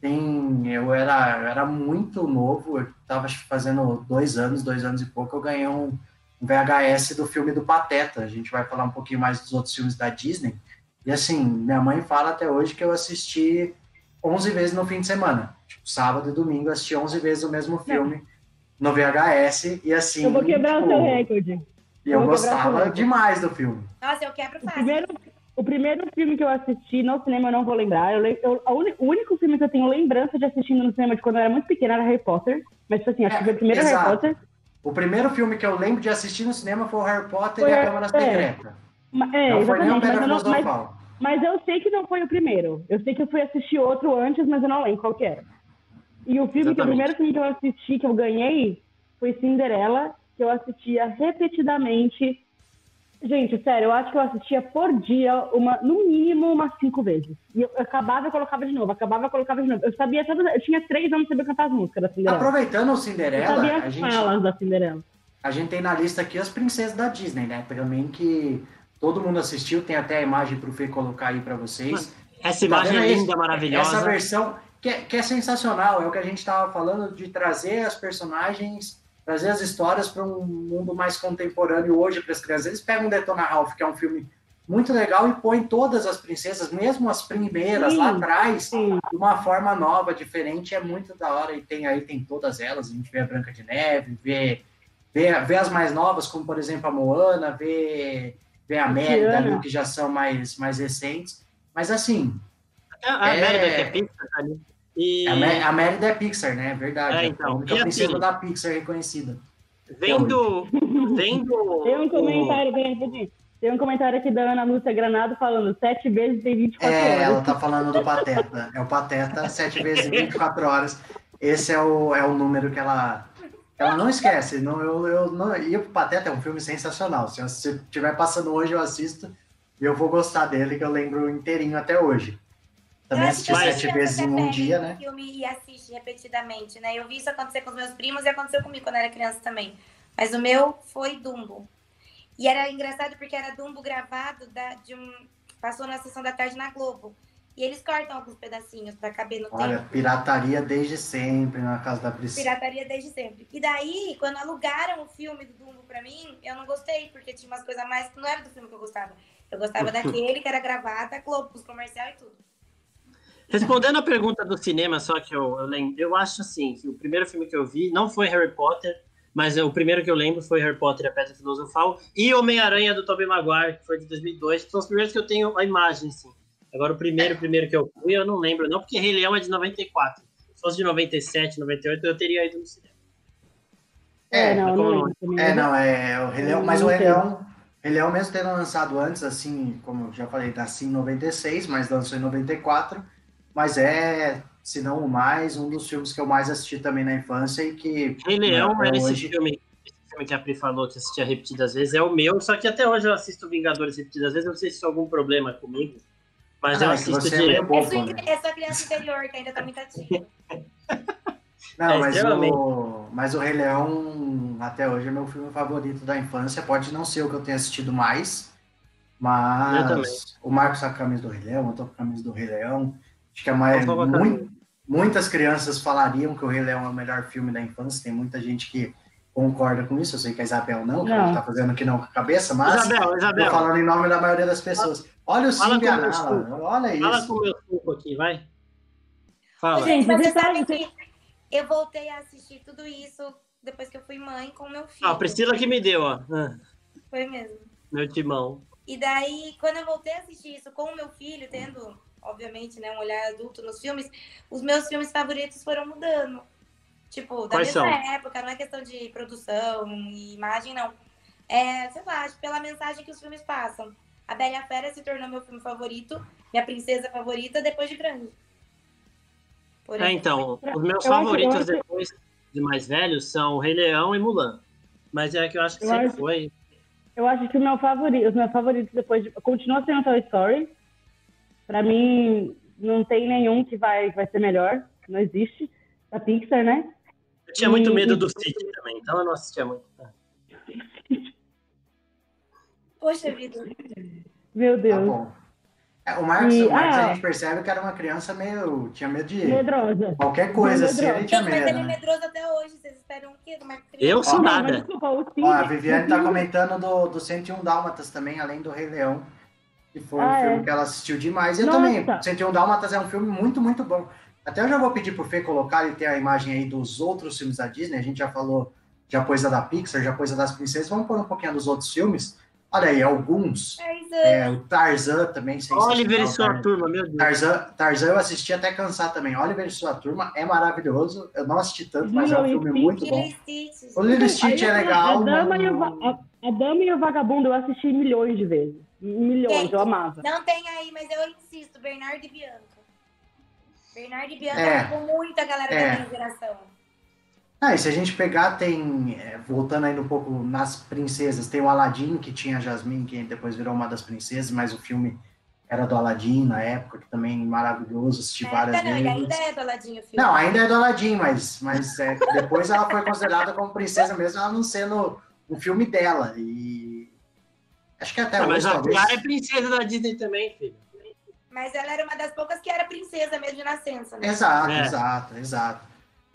Tem, eu era, eu era muito novo, eu tava fazendo dois anos, dois anos e pouco, eu ganhei um VHS do filme do Pateta. A gente vai falar um pouquinho mais dos outros filmes da Disney. E assim, minha mãe fala até hoje que eu assisti 11 vezes no fim de semana. Tipo, sábado e domingo assisti 11 vezes o mesmo filme no VHS. E assim.
Eu vou quebrar tipo, o seu recorde.
E eu, eu gostava demais do filme.
Nossa, eu quebro fácil.
O primeiro, o primeiro filme que eu assisti no cinema eu não vou lembrar. Eu, eu, o único filme que eu tenho lembrança de assistindo no cinema de quando eu era muito pequena era Harry Potter. Mas, tipo assim, acho é, que foi o primeiro exato. Harry Potter.
O primeiro filme que eu lembro de assistir no cinema foi o Harry Potter foi, e a Câmara é, Secreta.
É, não foi nem o Pedra Filosofal. Mas, mas eu sei que não foi o primeiro. Eu sei que eu fui assistir outro antes, mas eu não lembro qual que era. E o filme, que, o primeiro filme que eu assisti, que eu ganhei, foi Cinderela, que eu assistia repetidamente Gente, sério, eu acho que eu assistia por dia, uma, no mínimo, umas cinco vezes. E eu acabava e colocava de novo, acabava e colocava de novo. Eu sabia todas. Eu tinha três anos sabia cantar as músicas da Cinderela.
Aproveitando o Cinderela. Eu
sabia as a gente, falas da Cinderela.
A gente tem na lista aqui as princesas da Disney, né? Também que todo mundo assistiu, tem até a imagem pro Fê colocar aí para vocês.
Essa imagem tá é linda, maravilhosa.
Essa versão que é, que é sensacional, é o que a gente estava falando de trazer as personagens trazer as histórias para um mundo mais contemporâneo hoje para as crianças. Eles pegam Detona Ralph, que é um filme muito legal, e põem todas as princesas, mesmo as primeiras sim, lá atrás, sim. de uma forma nova, diferente, é muito da hora. E tem aí tem todas elas, a gente vê a Branca de Neve, vê, vê, vê as mais novas, como por exemplo a Moana, vê, vê a Mérida, que já são mais, mais recentes. Mas assim.
A, a é... Mérida que é Pixar, ali.
E... A, Mérida é Pixar, né? É verdade. É, então. A única e princesa assim, da Pixar reconhecida.
Vendo. vendo
Tem um comentário, bem Tem um comentário aqui da Ana Lúcia Granado falando sete vezes em 24
é,
horas. É,
ela tá falando do Pateta. É o Pateta, sete vezes em 24 horas. Esse é o, é o número que ela, ela não esquece. Não, eu, eu, não, e o Pateta é um filme sensacional. Se estiver passando hoje, eu assisto. E eu vou gostar dele, que eu lembro inteirinho até hoje. Também assisti sete vezes em um dia, né?
filme e assiste repetidamente, né? Eu vi isso acontecer com os meus primos e aconteceu comigo quando eu era criança também. Mas o meu foi Dumbo. E era engraçado porque era Dumbo gravado da, de um. Passou na sessão da tarde na Globo. E eles cortam alguns pedacinhos para caber no
Olha,
tempo.
pirataria desde sempre na casa da Priscila.
Pirataria desde sempre. E daí, quando alugaram o filme do Dumbo para mim, eu não gostei, porque tinha umas coisas a mais que não era do filme que eu gostava. Eu gostava <laughs> daquele que era gravado, a Globo, os comerciais e tudo.
Respondendo a pergunta do cinema, só que eu, eu lembro, eu acho assim, que o primeiro filme que eu vi não foi Harry Potter, mas o primeiro que eu lembro foi Harry Potter e a Pedra Filosofal e Homem-Aranha do Tobey Maguire, que foi de 2002, que são os primeiros que eu tenho a imagem, assim. Agora, o primeiro, o primeiro que eu fui, eu não lembro, não, porque Rei Leão é de 94. Se fosse de 97, 98, eu teria ido no cinema.
É, não, não, não, é, não, é o Rei Leão, mas o Rei Leão, Rei Leão mesmo tendo lançado antes, assim, como eu já falei, nasci em 96, mas lançou em 94, mas é, se não o mais, um dos filmes que eu mais assisti também na infância e que.
Rei Leão é esse filme, filme que a Pri falou que assistia repetidas vezes é o meu, só que até hoje eu assisto Vingadores repetidas vezes, não sei se isso é algum problema comigo, mas ah, eu assisto
de... É, bobo, é, né? é sua criança interior que ainda tá muito ativa. <laughs>
Não, é, mas, o, mas o Rei Leão, até hoje, é meu filme favorito da infância. Pode não ser o que eu tenho assistido mais, mas o Marcos tá com a camisa do Rei Leão, eu tô com a camisa do Rei Leão. Acho que a mais, muito, muitas crianças falariam que o Rei Leão é o melhor filme da infância. Tem muita gente que concorda com isso. Eu sei que a Isabel não, que não. tá fazendo aqui não com a cabeça, mas
Isabel, Isabel.
tô falando em nome da maioria das pessoas. Olha o Simba olha isso.
Fala com o meu suco aqui, vai.
Fala. Gente, você sabe que eu voltei a assistir tudo isso depois que eu fui mãe com meu filho.
Ah, a Priscila que me deu, ó. Ah.
Foi mesmo.
Meu timão.
E daí, quando eu voltei a assistir isso com o meu filho, tendo, obviamente, né, um olhar adulto nos filmes, os meus filmes favoritos foram mudando. Tipo, da Quais mesma são? época, não é questão de produção e imagem, não. É, sei lá, pela mensagem que os filmes passam. A Bela e a Fera se tornou meu filme favorito, minha princesa favorita, depois de grande.
é, então, os meus eu favoritos acho, depois de mais velhos são o Rei Leão e Mulan. Mas é que eu acho que eu sempre acho... foi
eu acho que o meu favorito, os meus favoritos depois de, continua sendo Toy Story. Para mim, não tem nenhum que vai, vai ser melhor. Não existe. Da Pixar, né?
Eu tinha e, muito medo do City também, então eu não assistia muito.
Poxa vida.
Meu Deus. Tá
é, o Marcos, e, o Marcos ah, a gente percebe que era uma criança meio. tinha medo de.
Medrosa.
Qualquer coisa assim, ele tinha medo. Mas
ele é né? medroso até hoje. Vocês esperam o quê?
Eu sou nada.
Ó, a Viviane tá comentando do, do 101 Dálmatas também, além do Rei Leão. Que foi ah, um filme é? que ela assistiu demais. Eu Nossa. também. 101 Dálmatas é um filme muito, muito bom. Até eu já vou pedir pro Fê colocar e ter a imagem aí dos outros filmes da Disney. A gente já falou de A Coisa da Pixar, já Coisa das Princesas. Vamos pôr um pouquinho dos outros filmes. Olha aí, alguns. É, o Tarzan também.
Oliver e sua turma, meu Deus.
Tarzan, Tarzan eu assisti até cansar também. Oliver e sua turma é maravilhoso. Eu não assisti tanto, mas é um filme muito bom. O Lilo Stitch é legal.
A Dama, e o, a, a Dama e o Vagabundo eu assisti milhões de vezes. Milhões, Gente, eu amava.
Não tem aí, mas eu insisto, Bernardo e Bianca. Bernardo e Bianca é, com muita galera é. da minha geração.
Ah, e se a gente pegar, tem, é, voltando ainda um pouco nas princesas, tem o Aladdin, que tinha a Jasmine, que depois virou uma das princesas, mas o filme era do Aladdin na época, que também maravilhoso, assisti é, várias
não, vezes. Ainda é do Aladdin o filme.
Não, ainda é do Aladdin, mas, mas é, depois ela foi considerada como princesa mesmo, ela não sendo o filme dela. E acho que até
não, hoje, Mas a é princesa da Disney também, filho.
Mas ela era uma das poucas que era princesa mesmo de nascença, né?
Exato, é. exato, exato.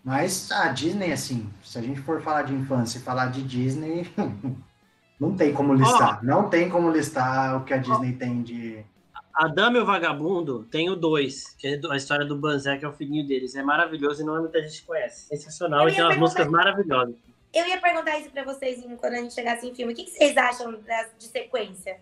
Mas a Disney, assim, se a gente for falar de infância e falar de Disney, <laughs> não tem como listar. Oh. Não tem como listar o que a Disney oh. tem de.
A Dama e o Vagabundo tem o 2, que é a história do Banzé, que é o filhinho deles. É maravilhoso e não é muita gente conhece. Sensacional e tem umas músicas maravilhosas.
Eu ia perguntar isso pra vocês quando a gente chegasse em filme. O que, vocês acham de sequência?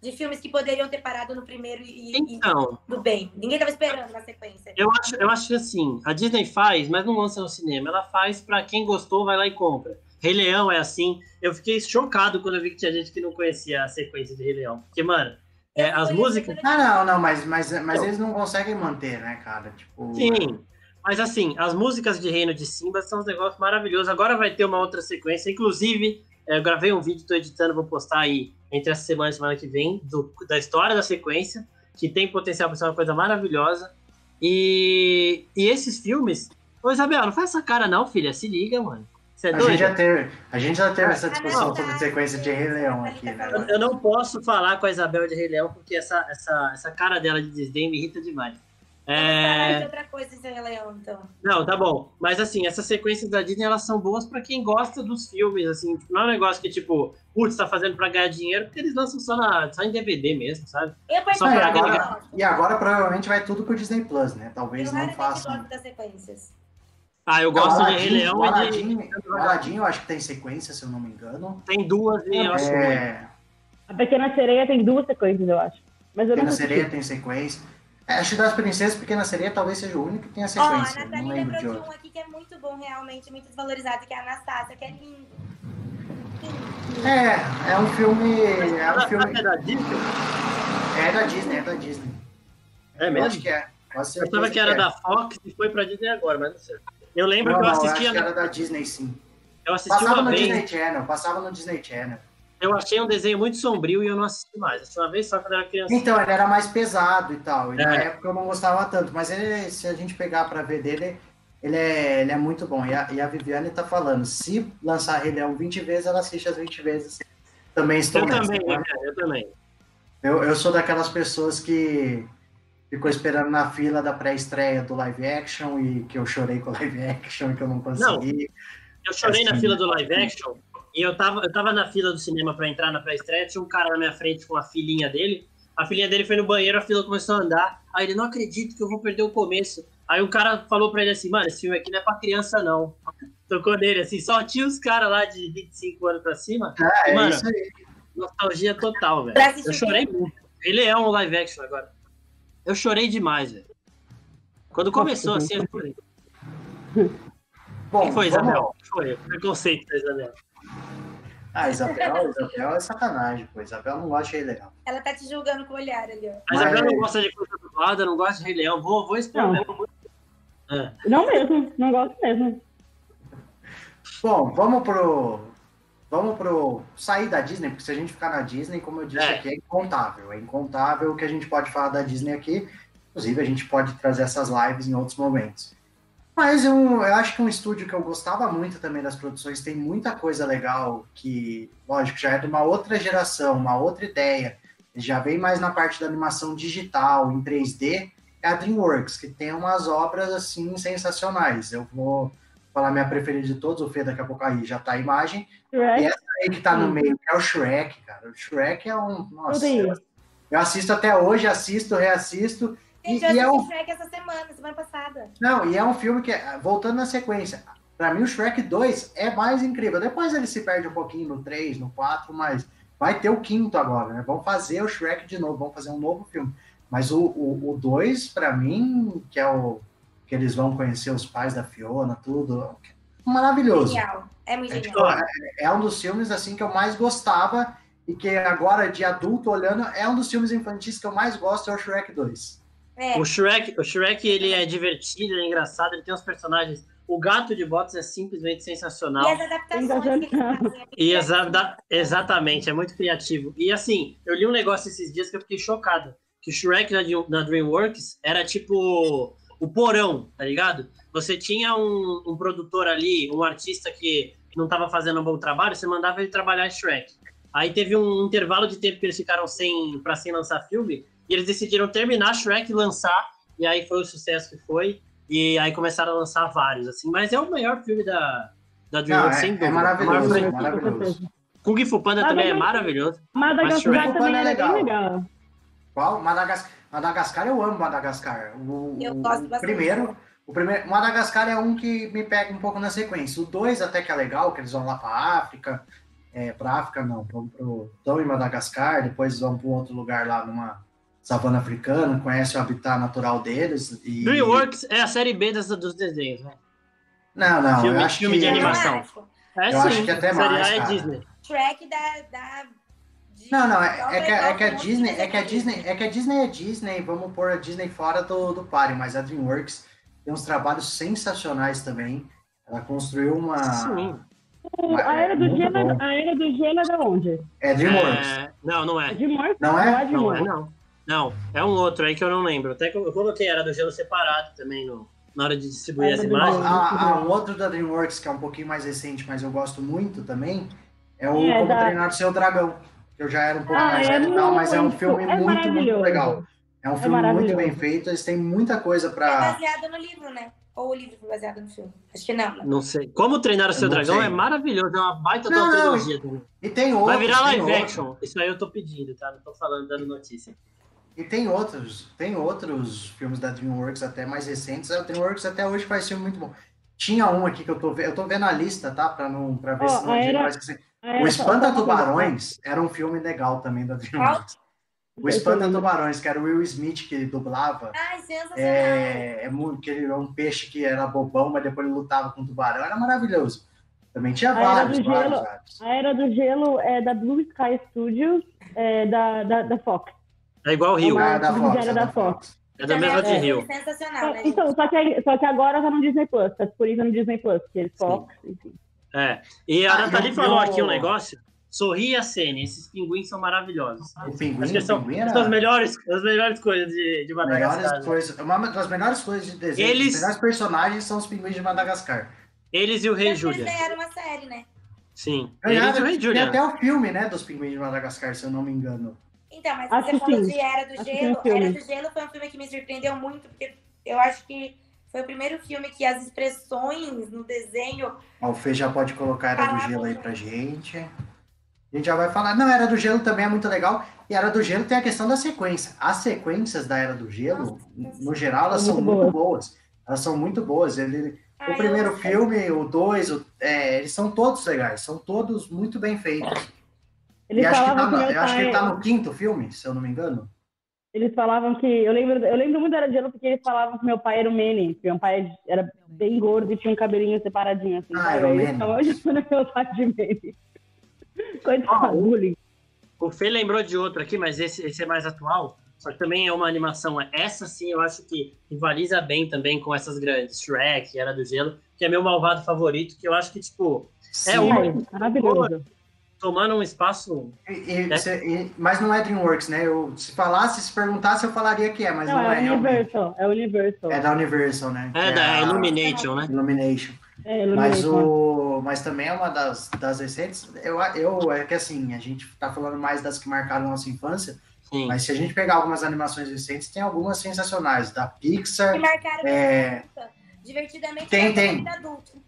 de filmes que poderiam ter parado no primeiro e, então, e do bem. Ninguém estava esperando na sequência.
Eu acho, eu acho que assim, a Disney faz, mas não lança no cinema. Ela faz para quem gostou, vai lá e compra. Rei Leão é assim. Eu fiquei chocado quando eu vi que tinha gente que não conhecia a sequência de Rei Leão. Porque, mano, é, as músicas.
Ah, não, não, mas, mas, mas eles não conseguem manter, né, cara? Tipo.
Sim. Mas assim, as músicas de Reino de Simba são uns negócios maravilhosos. Agora vai ter uma outra sequência. Inclusive, eu gravei um vídeo, tô editando, vou postar aí entre essa semana e semana que vem, do, da história da sequência, que tem potencial para ser uma coisa maravilhosa. E, e esses filmes. Ô, Isabel, não faz essa cara, não, filha. Se liga, mano. É
a, gente já teve, a gente já teve essa discussão sobre sequência de Rei Leão aqui, né?
Eu, eu não posso falar com a Isabel de Rei Leão, porque essa, essa, essa cara dela de desdém me irrita demais.
É... outra coisa em Leão, então.
Não, tá bom. Mas assim, essas sequências da Disney, elas são boas para quem gosta dos filmes, assim. Não é um negócio que, tipo, putz, tá fazendo pra ganhar dinheiro, porque eles lançam só, na, só em DVD mesmo, sabe?
Eu
só pra agora, E agora provavelmente vai tudo pro Disney Plus, né? Talvez eu não façam.
das sequências.
Ah, eu gosto Aladdin, de Rei Leão
o Aladdin, e de... O Aladdin eu acho que tem sequência, se eu não me engano.
Tem duas e eu acho
é... A Pequena Sereia tem duas sequências, eu acho. Mas eu
Pequena Sereia tem sequência. É, acho que das princesas, Pequena Sereia talvez seja o único que tenha sequência.
Ó, oh, a Nathalie lembrou de, um aqui que é muito bom, realmente, muito desvalorizado, que é a Anastácia, que é lindo.
É, é um filme. É um filme.
É da Disney?
É da Disney, é da Disney.
É mesmo? Eu acho que é. Eu achava que era que é. da Fox e foi pra Disney agora, mas não sei. Eu lembro não, que eu assistia.
Acho que era da Disney, sim.
Eu assisti
passava
uma
no
vez.
Disney Channel, passava no Disney Channel.
Eu achei um desenho muito sombrio e eu não assisti mais. Assisti uma vez só quando era criança.
Então, ele era mais pesado e tal. E na
É.
época eu não gostava tanto, mas ele, se a gente pegar pra ver dele, ele é, ele é muito bom. E a, e a Viviane tá falando, se lançar Rei Leão 20 vezes, ela assiste as 20 vezes. Também estou
Eu
nessa,
também, né? eu também.
Eu, eu sou daquelas pessoas que ficou esperando na fila da pré-estreia do live action e que eu chorei com o live action e que eu não consegui.
Eu chorei na
Assim.
fila do live action e eu tava, eu tava na fila do cinema pra entrar na pré-estreia, tinha um cara na minha frente com a filhinha dele. A filhinha dele foi no banheiro, a fila começou a andar. Aí ele, não acredito que eu vou perder o começo. Aí um cara falou pra ele assim, mano, esse filme aqui não é pra criança, não. Tocou nele, assim, só tinha os caras lá de 25 anos pra cima.
Ah, é
Mano,
isso aí.
Nostalgia total, velho. Eu chorei muito. Ele é um live action agora. Eu chorei demais, velho. Quando começou assim, eu chorei.
Bom,
Quem foi, Isabel? Foi, preconceito da Isabel.
Ah, Isabel, Isabel é sacanagem, pô. Isabel não gosta de Rei Leão.
Ela tá te julgando com o olhar ali, ó.
A Isabel
Mas-
não gosta de coisa dublada, não gosta de Rei Leão. Vou, vou expor
Não.
mesmo. É.
Não mesmo, não gosto mesmo.
Bom, vamos pro. Vamos pro. sair da Disney, porque se a gente ficar na Disney, como eu disse
É.
aqui, é incontável. É incontável o que a gente pode falar da Disney aqui. Inclusive, a gente pode trazer essas lives em outros momentos. Mas eu, eu acho que um estúdio que eu gostava muito também das produções, tem muita coisa legal que, lógico, já é de uma outra geração, uma outra ideia. Já vem mais na parte da animação digital, em 3D, é a DreamWorks, que tem umas obras assim sensacionais. Eu vou falar minha preferida de todos, o Fê daqui a pouco aí já tá a imagem.
Shrek,
Aí que tá no
Hum.
meio, é o Shrek, cara. O Shrek é um. Nossa, eu, eu assisto até hoje, assisto, reassisto. E, e é um,
Shrek essa semana, semana passada.
não, e é um filme que, é- voltando na sequência, pra mim o Shrek 2 é mais incrível. Depois ele se perde um pouquinho no 3, no 4, mas vai ter o quinto agora, né? Vamos fazer o Shrek de novo, vamos fazer um novo filme. Mas o, o, o 2, pra mim, que é o que eles vão conhecer os pais da Fiona, tudo, maravilhoso.
Genial. É muito
É, tipo,
genial.
é- é um dos filmes assim que eu mais gostava e que agora de adulto olhando é um dos filmes infantis que eu mais gosto é o Shrek 2.
É.
O Shrek, o Shrek, ele é divertido, ele é engraçado, ele tem uns personagens. O gato de botas é simplesmente sensacional.
E as adaptações que eles fazem.
E exa- da- exatamente, é muito criativo. E assim, eu li um negócio esses dias que eu fiquei chocado. Que o Shrek na, Dream- na DreamWorks era tipo o porão, tá ligado? Você tinha um, um produtor ali, um artista que não estava fazendo um bom trabalho, você mandava ele trabalhar em Shrek. Aí teve um intervalo de tempo que eles ficaram sem para sem lançar filme, e eles decidiram terminar Shrek e lançar, e aí foi o sucesso que foi. E aí começaram a lançar vários, assim. Mas é o melhor filme da, da
Não,
DreamWorks,
é,
sem
é
dúvida.
maravilhoso,
Maior
é
franquia.
maravilhoso.
Kung Fu Panda também é maravilhoso.
Madagascar
Shrek
também
é legal. Qual? Madagascar. Madagascar, eu amo Madagascar. O,
Eu
o-
gosto
o
bastante.
primeiro, o primeiro, Madagascar é um que me pega um pouco na sequência. O dois até que é legal, que eles vão lá para África, é, para África não, vão pro, estão em Madagascar, depois vão para um outro lugar lá numa savana africana, conhecem o habitat natural deles e
DreamWorks é a série B das, dos desenhos, né?
Não, não,
Filme-
eu acho
filme
que
de
Eu
animação. É
Eu
sim.
acho que até
a série
mais,
é. Disney.
Shrek da. da
Não, não, é, é que, é que a Disney, é que a Disney, é que a Disney é Disney, vamos pôr a Disney fora do, do páreo, mas a DreamWorks tem uns trabalhos sensacionais também. Ela construiu uma.
Sim.
O- A Era do Gelo, a Era do Gelo é da onde?
É DreamWorks.
É, não, não
É
é.
de morte?
Não é?
Não é,
morte.
não. Não, é um outro aí que eu não lembro. Até que eu coloquei Era do Gelo separado também no, na hora de distribuir
Era
as imagens.
Ah, ah, um outro da DreamWorks que é um pouquinho mais recente, mas eu gosto muito também, é o
É,
Como
da-
Treinar o Seu Dragão. Que eu já era um pouco
Ah,
mais
é
velho, e tal, mas é um filme
é
muito, muito legal. É um filme muito bem feito, eles têm muita coisa
É
pra.
baseado no livro, né? Ou o livro foi baseado no filme? Acho que não, né?
Não sei. Como treinar o seu dragão
sei.
é maravilhoso, é uma baita
Não, não,
trilogia também.
E tem outros.
Vai virar live action. Isso aí eu tô pedindo, tá? Não tô falando, dando notícia.
E tem outros, tem outros filmes da DreamWorks até mais recentes. A DreamWorks até hoje faz filme muito bom. Tinha um aqui que eu tô vendo, eu tô vendo a lista, tá? Pra, não, pra ver
Ó,
se não
a
a
era-. A Era-
O Espanta Tubarões era um filme legal também da DreamWorks. O Espanta Tubarões, que era o Will Smith que dublava.
Ai.
É, é muito, que ele é um peixe que era bobão, mas depois ele lutava com o tubarão, era maravilhoso. Também tinha
A
vários,
do
vários,
Gelo.
vários.
A Era do Gelo é da Blue Sky Studios, é da, da, da Fox.
É igual o Rio.
uma-
Ah, da
divisória
Fox, é
da
da
Fox.
É da mesma
é
de Rio.
filme Sensacional, né?
Então, só que, só que agora tá no Disney Plus, tá disponível no Disney Plus, que é Fox, enfim.
É. E a ah, Nathalie falou aqui um negócio. Sorri a cena, esses pinguins são maravilhosos.
O pinguim,
são,
pinguim
era... são as melhores, as melhores coisas de, de Madagascar.
Melhores coisas, uma das melhores coisas de desenho, Eles... os melhores personagens são os pinguins de Madagascar.
Eles e o Rei Júlia.
Eles ganharam uma série, né?
Sim.
Ganharam, eles e o Rei Júlia. Tem até o filme, né, dos pinguins de Madagascar, se eu não me engano.
Então, mas acho você falou de Era do Gelo. Era do Gelo foi um filme que me surpreendeu muito, porque eu acho que foi o primeiro filme que as expressões no desenho.
O Fê já pode colocar Era do Gelo aí pra gente. A gente já vai falar. Não, Era do Gelo também é muito legal. E Era do Gelo tem a questão da sequência. As sequências da Era do Gelo, Nossa, no geral, elas são muito boas. boas. Elas são muito boas. Ele, o primeiro filme, o dois, o, é, eles são todos legais. São todos muito bem feitos. Eles e acho que, tá no, eu acho que ele tá no quinto filme, se eu não me engano.
Eles falavam que. Eu lembro, eu lembro muito da Era de Gelo porque eles falavam que meu pai era o Manny, que meu pai era bem gordo e tinha um cabelinho separadinho assim.
Ah, era o Manny. Então
hoje meu pai de Manny. Coitado, oh, bullying.
O Fê lembrou de outro aqui, mas esse, esse é mais atual. Só que também é uma animação. Essa sim eu acho que rivaliza bem também com essas grandes. Shrek, Era do Gelo, que é meu malvado favorito, que eu acho que, tipo.
É sim, é um, maravilhoso
tomando um espaço.
E, né? e, mas não é DreamWorks, né? Eu, se falasse, se perguntasse, eu falaria que é, mas não, não
é.
É
Universal, é Universal.
É da Universal, né?
É, da é Illumination, né?
Illumination. É, mas, o, mas também é uma das, das recentes. Eu, eu, é que assim, a gente tá falando mais das que marcaram nossa infância. Sim. Mas se a gente pegar algumas animações recentes, tem algumas sensacionais. Da Pixar.
Que marcaram é... Divertidamente.
Tem, tem.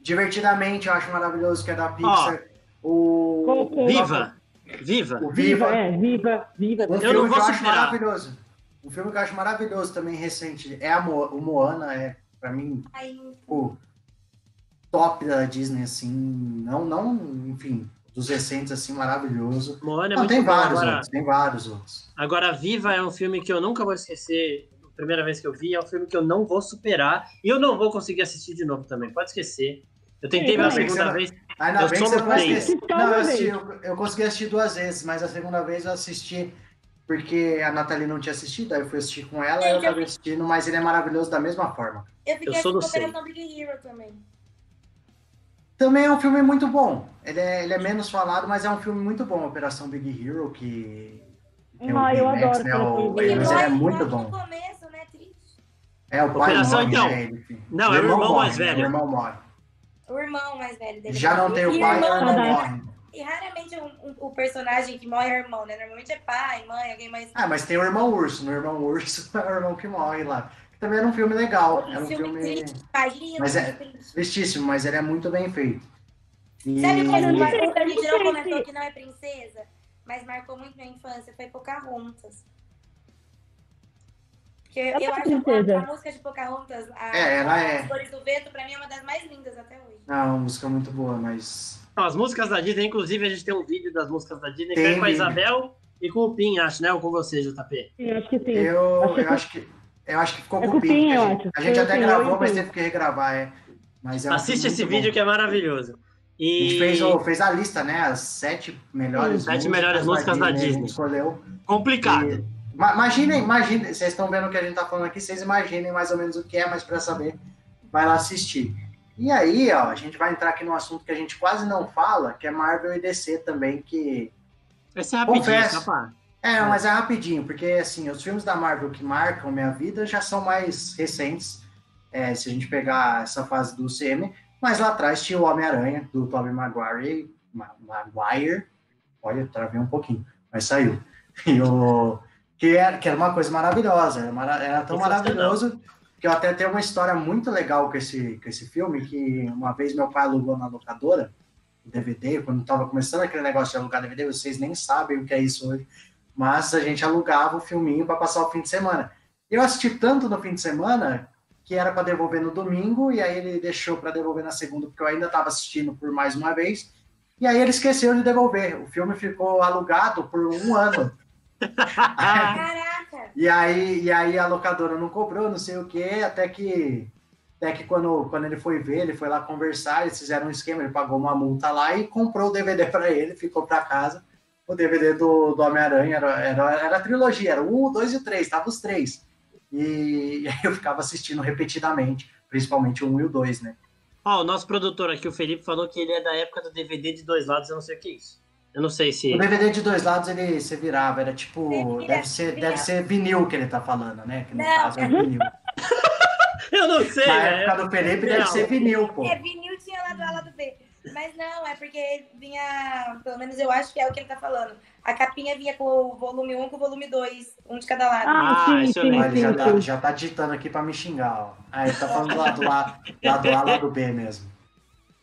Divertidamente, eu acho maravilhoso que é da Pixar. Oh. O...
Viva! Viva!
O Viva, é, Viva, Viva.
Um eu não vou que eu acho maravilhoso. Um filme que eu acho maravilhoso também recente é a Mo o Moana, é para mim o top da Disney assim, não não, enfim, dos recentes assim maravilhoso.
Moana é
não,
muito
tem
bom.
vários
agora,
outros, tem vários outros.
Agora Viva é um filme que eu nunca vou esquecer. A primeira vez que eu vi, é um filme que eu não vou superar e eu não vou conseguir assistir de novo também. Pode esquecer. Eu tentei pela segunda vez.
Ainda eu bem que você não vai esquecer. Não, eu, assisti, eu, eu, consegui assistir duas vezes, mas a segunda vez eu assisti porque a Nathalie não tinha assistido, aí eu fui assistir com ela, e eu tava assistindo, mas ele é maravilhoso da mesma forma.
Eu fiquei eu sou do Operação Big Hero também.
Também é um filme muito bom. Ele é, ele é menos falado, mas é um filme muito bom, Operação Big Hero, que.
que ah, eu Max, adoro. Né,
o, mas ele é muito bom.
Começo, né,
é, o pai
Operação, morre, então. Né, não, é o irmão, irmão mais velho.
O irmão morre.
O irmão mais velho dele.
Já não tem o pai, o irmão morre.
E raramente um, um, o personagem que morre é o irmão, né? Normalmente é pai, mãe, alguém mais.
Ah, mas tem o irmão urso. No irmão urso <laughs> é o irmão que morre lá. Também era um filme legal. Era um filme.
Triste,
mas é tristíssimo, mas ele é muito bem feito.
E... Sabe quando a gente não comentou que não é princesa? Mas marcou muito minha infância, foi Pocahontas. Porque eu, eu acho a, a, música de Pocahontas, a,
é, ela é...
As Cores do Vento, pra mim é uma das mais lindas até hoje.
Não, uma música muito boa, mas...
As músicas da Disney, inclusive, a gente tem um vídeo das músicas da Disney, tem, que é com a Isabel e com o Pin, acho, né? Ou com você,
JP? Sim, acho que sim.
Eu acho, eu acho que... Eu acho que ficou é com o Pin. A gente, a gente até gravou, mas teve que regravar, é. Mas é
Assiste esse vídeo que é maravilhoso.
E... A gente fez, o, fez a lista, né? As sete melhores
Sete melhores músicas da Disney. Da Disney.
Escolheu.
Complicado.
Imaginem, imaginem, vocês estão vendo o que a gente está falando aqui, vocês imaginem mais ou menos o que é, mas para saber, vai lá assistir. E aí, ó, a gente vai entrar aqui num assunto que a gente quase não fala, que é Marvel e DC também, que.
Esse é rapidinho, Confesso, tá,
é, mas é rapidinho, porque assim, os filmes da Marvel que marcam minha vida já são mais recentes, é, se a gente pegar essa fase do CM, mas lá atrás tinha o Homem-Aranha, do Tobey Maguire, Maguire, olha, travei um pouquinho, mas saiu. <laughs> E o que era, que era uma coisa maravilhosa, era, era tão maravilhoso que eu até tenho uma história muito legal com esse, com esse filme, que uma vez meu pai alugou na locadora, DVD, quando estava começando aquele negócio de alugar DVD, vocês nem sabem o que é isso hoje, mas a gente alugava o filminho para passar o fim de semana. Eu assisti tanto no fim de semana que era para devolver no domingo, e aí ele deixou para devolver na segunda, porque eu ainda estava assistindo por mais uma vez, e aí ele esqueceu de devolver. O filme ficou alugado por um ano. <laughs>
Caraca!
E aí, e aí a locadora não cobrou, não sei o quê, até que até que quando, quando ele foi ver, ele foi lá conversar, eles fizeram um esquema, ele pagou uma multa lá e comprou o DVD <laughs> para ele, ficou para casa. O DVD do, do Homem-Aranha era, era, era a trilogia, era o 1, o 2 e o 3, tava os três. E, <laughs> e, aí eu ficava assistindo repetidamente, principalmente o 1 e o 2, né?
Ó, oh, o nosso produtor aqui, o Felipe, falou que ele é da época do DVD de dois lados, eu não sei o que é isso. Eu não sei se.
O DVD de dois lados ele se virava, era tipo. deve, ser, deve ser vinil que ele tá falando, né? Que no não. caso é vinil. <laughs>
eu não sei.
Na é... época do Felipe deve ser vinil, pô.
É, vinil tinha lá do A lado B. Mas não, é porque vinha. Pelo menos eu acho que é o que ele tá falando. A capinha vinha com o volume 1 com o volume 2, um de cada lado.
Ah, ah sim, sim, sim,
Ele já tá, já tá digitando aqui pra me xingar, ó. Ah, ele tá falando lá do lado, lado A, lado B mesmo.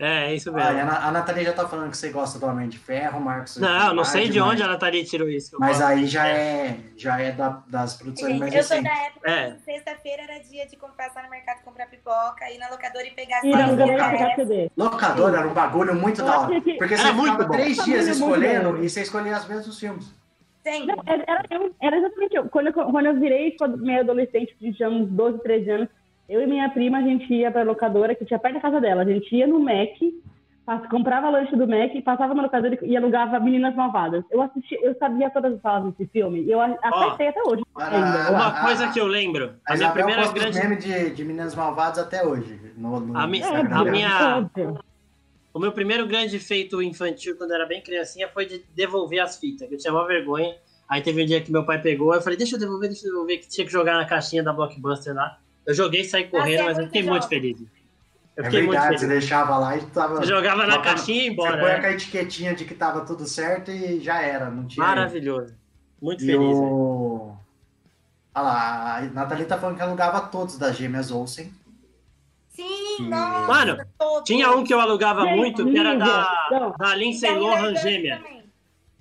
É, é isso mesmo.
Ah, a, Nathalie já tá falando que você gosta do Homem de Ferro, Marcos.
Não, não sei de onde a Nathalie tirou isso.
Mas aí já é, já é da, das produções mais
Eu
sou
da época é. que sexta-feira era dia de passar no mercado comprar pipoca, ir na locadora e pegar
e
não,
locadora.
locadora era um bagulho muito da hora. Porque você ficava três dias escolhendo e você escolhia os mesmos filmes.
Sim.
era, era, era, exatamente eu. Quando, eu, quando eu virei meio adolescente, tinha uns 12, 13 anos, eu e minha prima, a gente ia pra locadora, que tinha perto da casa dela. A gente ia no Mac, comprava lanche do Mac, passava no locadora e alugava Meninas Malvadas. Eu assisti, eu sabia todas as falas desse filme. E eu acertei até hoje.
Ainda, uma coisa que eu lembro. A, a minha primeira grande.
meme de, de Meninas Malvadas até hoje. No, no
a, mi... a minha. O meu primeiro grande feito infantil quando eu era bem criancinha foi de devolver as fitas, que eu tinha uma vergonha. Aí teve um dia que meu pai pegou, eu falei, deixa eu devolver, deixa eu devolver, que tinha que jogar na caixinha da Blockbuster lá. Eu joguei e saí correndo, mas eu fiquei muito feliz.
Eu é verdade, você deixava lá e tava. Você
jogava na caixinha e ia embora. Você
põe né? a etiquetinha de que tava tudo certo e já era, não tinha.
Maravilhoso. Muito e feliz. O...
Olha lá, a Nathalie tá falando que alugava todos das gêmeas Olsen.
Sim, nossa,
Mano, tinha um que eu alugava muito, que era da, da Lindsay Lohan gêmea.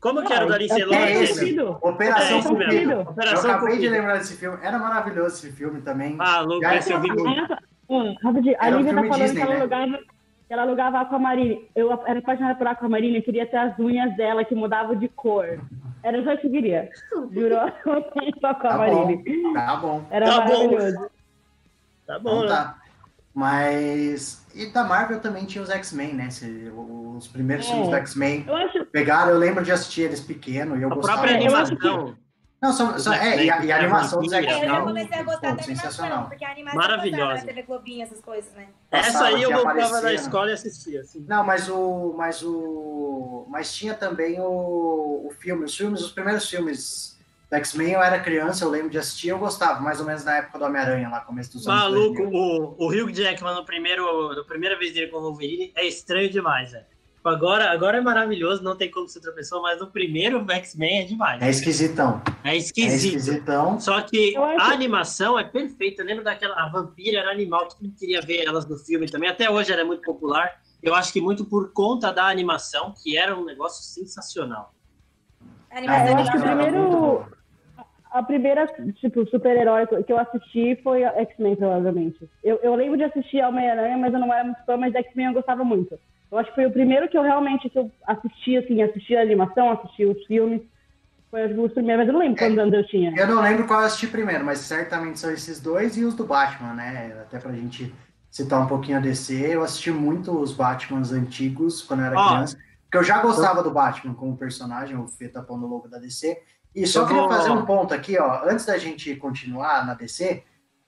Como que era o da Lindsay Lohan
é gêmea? Operação é Cupido. Operação eu acabei Cupido. de lembrar desse filme. Era maravilhoso esse filme também.
Ah, louco, esse eu vi muito.
Rapidinho. A Lívia tá falando Disney, que ela né? alugava, que ela alugava Aquamarine. Eu era apaixonada por Aquamarine, eu queria ter as unhas dela que mudavam de cor. Era só que eu queria. Jurou? <laughs>
Aquamarine. Tá bom. Tá bom.
Era tá maravilhoso. Bom.
Tá bom, então, né? tá.
Mas. E da Marvel também tinha os X-Men, né? Os primeiros é. filmes do X-Men acho... pegaram, eu lembro de assistir eles pequeno e eu
a
gostava.
A própria animação.
Não, só, só é, e a, e a animação dos X-Men.
Eu comecei a gostar da animação, porque a animação
Maravilhosa.
na TV Globinho, essas coisas, né?
Essa aí eu voltava da escola e assistia, assim.
Não, mas o. Mas o. Mas tinha também o, o filme, os filmes, os primeiros filmes X-Men, eu era criança, eu lembro de assistir, eu gostava, mais ou menos na época do Homem-Aranha, lá, começo dos anos.
Maluco, o, o Hugh Jackman no primeiro, na primeira vez dele com o Wolverine é estranho demais, velho. Tipo, agora, agora é maravilhoso, não tem como ser outra pessoa, mas no primeiro X-Men é demais.
É esquisitão.
É esquisito. É esquisitão. Só que a animação é perfeita. Eu lembro daquela. A vampira era animal, todo mundo queria ver elas no filme também. Até hoje ela é muito popular. Eu acho que muito por conta da animação, que era um negócio sensacional.
A animação é, eu acho que o primeiro. A primeira, tipo, super-herói que eu assisti foi X-Men, provavelmente. Eu, eu lembro de assistir Homem-Aranha, mas eu não era muito fã, mas X-Men eu gostava muito. Eu acho que foi o primeiro que eu realmente que eu assisti, assim, assisti a animação, assisti os filmes. Foi os primeiros, mas eu não lembro quantos é, anos eu tinha.
Eu não lembro qual eu assisti primeiro, mas certamente são esses dois e os do Batman, né? Até pra gente citar um pouquinho a DC, eu assisti muito os Batmans antigos quando eu era oh. criança. Porque eu já gostava do Batman como personagem, o Fê tá pondo o logo da DC. E só queria fazer um ponto aqui, ó, antes da gente continuar na DC,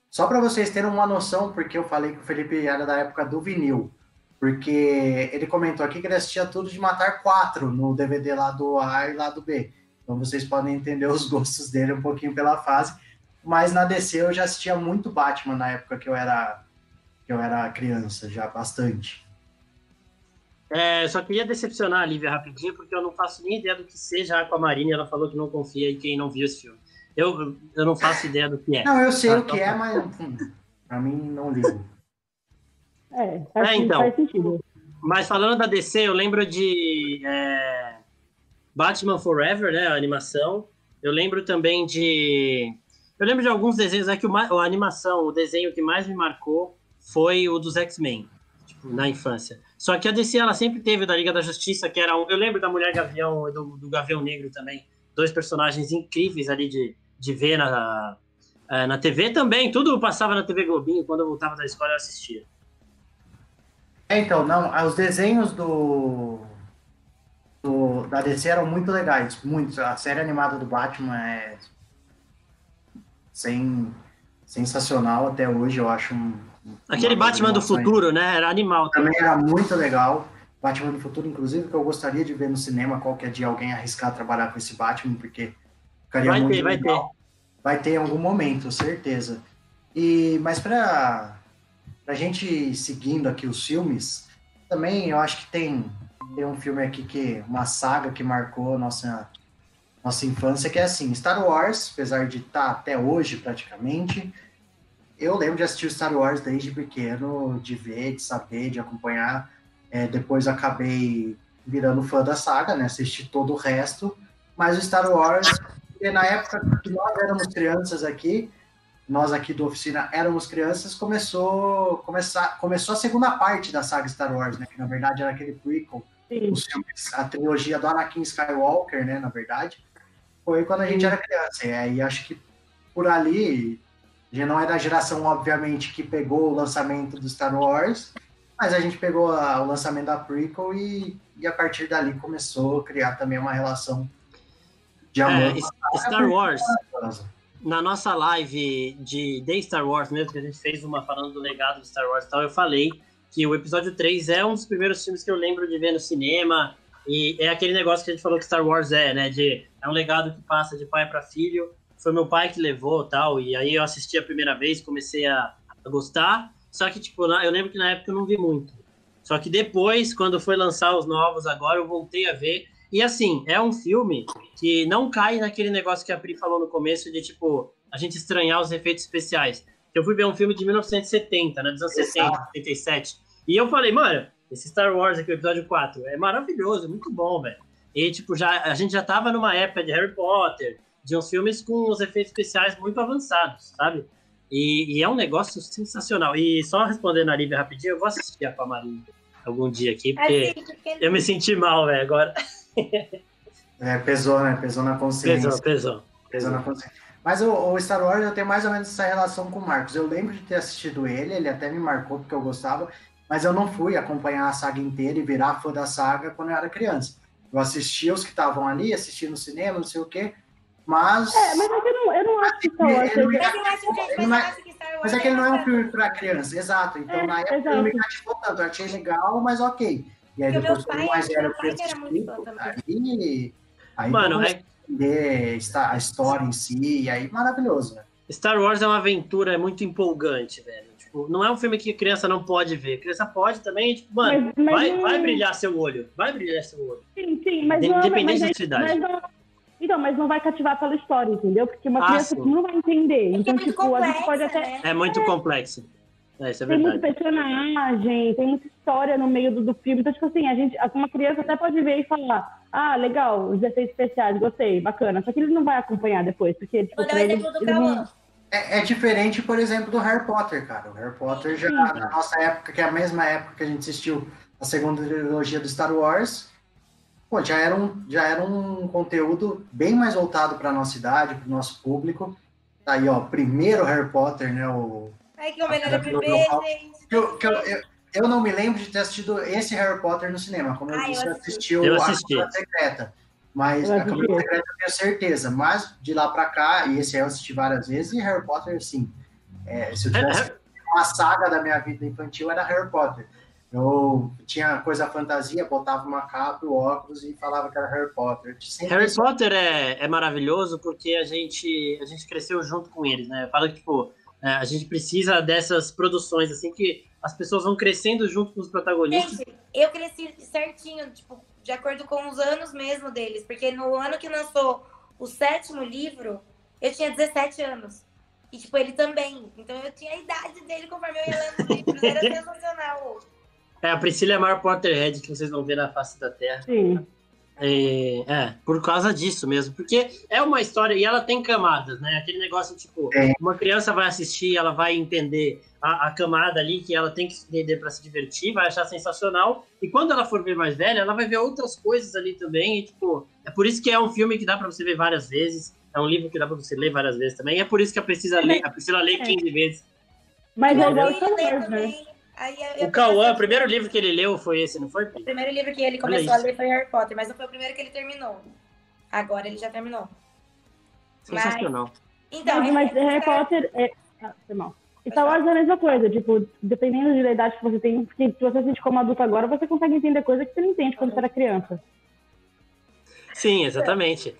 só para vocês terem uma noção, porque eu falei que o Felipe era da época do vinil. Porque ele comentou aqui que ele assistia tudo de Matar quatro no DVD lá do A e lá do B. Então vocês podem entender os <laughs> gostos dele um pouquinho pela fase. Mas na DC eu já assistia muito Batman na época que eu era, que eu era criança, já bastante.
É, só queria decepcionar a Lívia rapidinho, porque eu não faço nem ideia do que seja a Aquamarine. Ela falou que não confia em quem não viu esse filme. Eu, eu não faço ideia do que é.
Não, eu sei tá, o que é, mas pra mim não ligo.
É, faz, é, então, faz sentido.
Mas falando da DC, eu lembro de é, Batman Forever, né? A animação. Eu lembro também de. Eu lembro de alguns desenhos, é que o, a animação, o desenho que mais me marcou foi o dos X-Men, tipo, na infância. Só que a DC, ela sempre teve da Liga da Justiça, que era um. Eu lembro da Mulher Gavião e do, do Gavião Negro também. Dois personagens incríveis ali de, de ver na, é, na TV também. Tudo passava na TV Globinho. Quando eu voltava da escola, eu assistia.
É, então, não, os desenhos do, do, da DC eram muito legais, muito. A série animada do Batman é sem, sensacional até hoje, eu acho
Aquele Batman do futuro, né? Era animal.
Também era muito legal. Batman do futuro, inclusive, que eu gostaria de ver no cinema qualquer dia alguém arriscar trabalhar com esse Batman, porque ficaria
vai
muito
ter,
legal.
Vai ter,
vai ter em algum momento, certeza. E, mas para a gente seguindo aqui os filmes, também eu acho que tem, tem um filme aqui que uma saga que marcou nossa nossa infância que é assim, Star Wars, apesar de estar tá até hoje praticamente, eu lembro de assistir Star Wars desde pequeno, de ver, de saber, de acompanhar. É, depois acabei virando fã da saga, né? Assisti todo o resto. Mas o Star Wars, na época que nós éramos crianças aqui, nós aqui do Oficina éramos crianças, começou, começar, começou a segunda parte da saga Star Wars, né? Que na verdade era aquele prequel, filmes, a trilogia do Anakin Skywalker, né? Na verdade, foi quando a gente era criança. E aí acho que por ali, já não é da geração, obviamente, que pegou o lançamento do Star Wars, mas a gente pegou a, o lançamento da prequel e, e a partir dali começou a criar também uma relação de amor.
É, Star Wars na nossa live de, de Star Wars mesmo, que a gente fez uma falando do legado de Star Wars e tal, eu falei que o episódio 3 é um dos primeiros filmes que eu lembro de ver no cinema. E é aquele negócio que a gente falou que Star Wars é, né? De, é um legado que passa de pai para filho. Foi meu pai que levou tal. E aí eu assisti a primeira vez, comecei a, a gostar. Só que, tipo, eu lembro que na época eu não vi muito. Só que depois, quando foi lançar os novos agora, eu voltei a ver. E assim, é um filme que não cai naquele negócio que a Pri falou no começo de tipo, a gente estranhar os efeitos especiais. Eu fui ver um filme de 1970, né? Dos anos 60, 77. E eu falei, mano, esse Star Wars aqui, o episódio 4, é maravilhoso, muito bom, velho. E, tipo, já, a gente já tava numa época de Harry Potter, de uns filmes com os efeitos especiais muito avançados, sabe? E, e é um negócio sensacional. E só respondendo a Lívia rapidinho, eu vou assistir a Aquamarine algum dia aqui, porque eu me senti mal, velho, agora.
É, pesou, né? Pesou na consciência.
Pesou, pesou.
Pesou na consciência. Mas o, o, Star Wars eu tenho mais ou menos essa relação com o Marcos. Eu lembro de ter assistido ele, ele até me marcou porque eu gostava, mas eu não fui acompanhar a saga inteira e virar fã da saga quando eu era criança. Eu assistia os que estavam ali, assistia no cinema, não sei o quê, mas.
É, mas é que eu não, eu não acho que Star Wars.
Mas é que ele não é um filme para criança, exato. Então é, na época exato. ele me cativou tanto, eu achei legal, mas ok. E aí depois, quando mais eu fui assistir, aí, aí
Mano, é...
entender a história em si, e aí maravilhoso, né?
Star Wars é uma aventura muito empolgante, velho. Tipo, não é um filme que a criança não pode ver. Criança pode também, tipo, mano, mas, mas vai, vai brilhar seu olho. Vai brilhar seu olho.
Sim, sim, mas
Independente
não,
da cidade.
Não, então, mas não vai cativar pela história, entendeu? Porque uma ah, criança sim. não vai entender. É então, é tipo, a gente pode até. Né?
É muito é... complexo. É, isso é
tem muita personagem, tem muita história no meio do, do, filme. Então, tipo assim, a gente, uma criança até pode ver e falar: ah, legal, os efeitos especiais, gostei, bacana. Só que ele não vai acompanhar depois, porque, tipo,
não...
é, é, diferente, por exemplo, do Harry Potter, cara. O Harry Potter já, Sim. na nossa época, que é a mesma época que a gente assistiu a segunda trilogia do Star Wars, pô, já era um, já era um conteúdo bem mais voltado para nossa idade, para o nosso público. Tá aí, ó, primeiro Harry Potter, né? O
Ai, que melhor bebê, gente.
Eu, eu, eu, eu, não me lembro de ter assistido esse Harry Potter no cinema. Como eu Ai, disse, eu assistiu
eu assisti.
a Secreta. Mas a Câmara Secreta eu tenho certeza. Mas de lá pra cá, e esse eu assisti várias vezes, e Harry Potter, sim. É, se eu tivesse uma saga da minha vida infantil, era Harry Potter. Eu tinha coisa fantasia, botava uma capa, o óculos e falava que era Harry Potter.
Harry Potter é, é maravilhoso porque a gente, a gente cresceu junto com eles, né? Fala que, tipo, é, a gente precisa dessas produções, assim, que as pessoas vão crescendo junto com os protagonistas.
Gente, eu cresci certinho, tipo, de acordo com os anos mesmo deles, porque no ano que lançou o sétimo livro, eu tinha 17 anos. E, tipo, ele também. Então eu tinha a idade dele conforme eu ia lendo os livros. Era <laughs> sensacional.
É, a Priscila é a maior Potterhead que vocês vão ver na face da Terra.
Sim.
É, é, por causa disso mesmo, porque é uma história e ela tem camadas, né? Aquele negócio tipo, é. uma criança vai assistir, ela vai entender a, a camada ali que ela tem que entender para se divertir, vai achar sensacional, e quando ela for ver mais velha, ela vai ver outras coisas ali também, e tipo, é por isso que é um filme que dá para você ver várias vezes, é um livro que dá para você ler várias vezes também, é por isso que a Priscila lê, a Priscila lê 15 é. vezes.
Mas é igual o né?
Aí
o Cauã, o primeiro livro que ele leu foi esse, não foi?
O primeiro livro que ele começou a ler foi Harry Potter, mas não foi o primeiro que ele terminou. Agora ele já terminou.
Sensacional.
Mas, então, mas, mas Harry Potter é... Ah, foi mal. Star Wars é a mesma coisa, tipo, dependendo da idade que você tem, porque se você assiste como adulto agora, você consegue entender coisas que você não entende quando você era criança.
Sim, exatamente.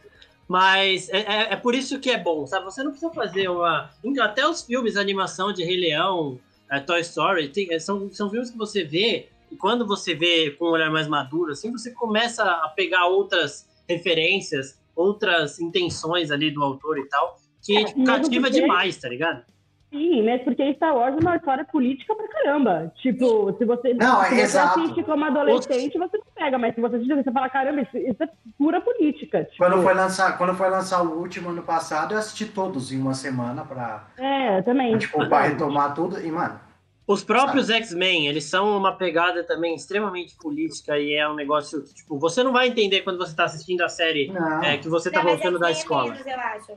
Mas é, é, é, por isso que é bom, sabe? Você não precisa fazer uma. Até os filmes de animação de Rei Leão, é, Toy Story, tem, é, são, são filmes que você vê, e quando você vê com um olhar mais maduro, assim, você começa a pegar outras referências, outras intenções ali do autor e tal, que é, tipo, cativa demais, tá ligado?
Sim, mesmo porque Star Wars é uma história política pra caramba. Tipo, se você,
não,
se
é você
assiste como adolescente, você não pega, mas se você assiste, você fala, caramba, isso, isso é pura política. Tipo...
Quando, foi lançar, quando foi lançar o último ano passado, eu assisti todos em uma semana pra.
É, também.
Pra, tipo, pra retomar tudo. E, mano.
Os próprios X-Men, eles são uma pegada também extremamente política e é um negócio que, tipo, você não vai entender quando você tá assistindo a série é, que você tá não, voltando da escola. Menos, eu acho.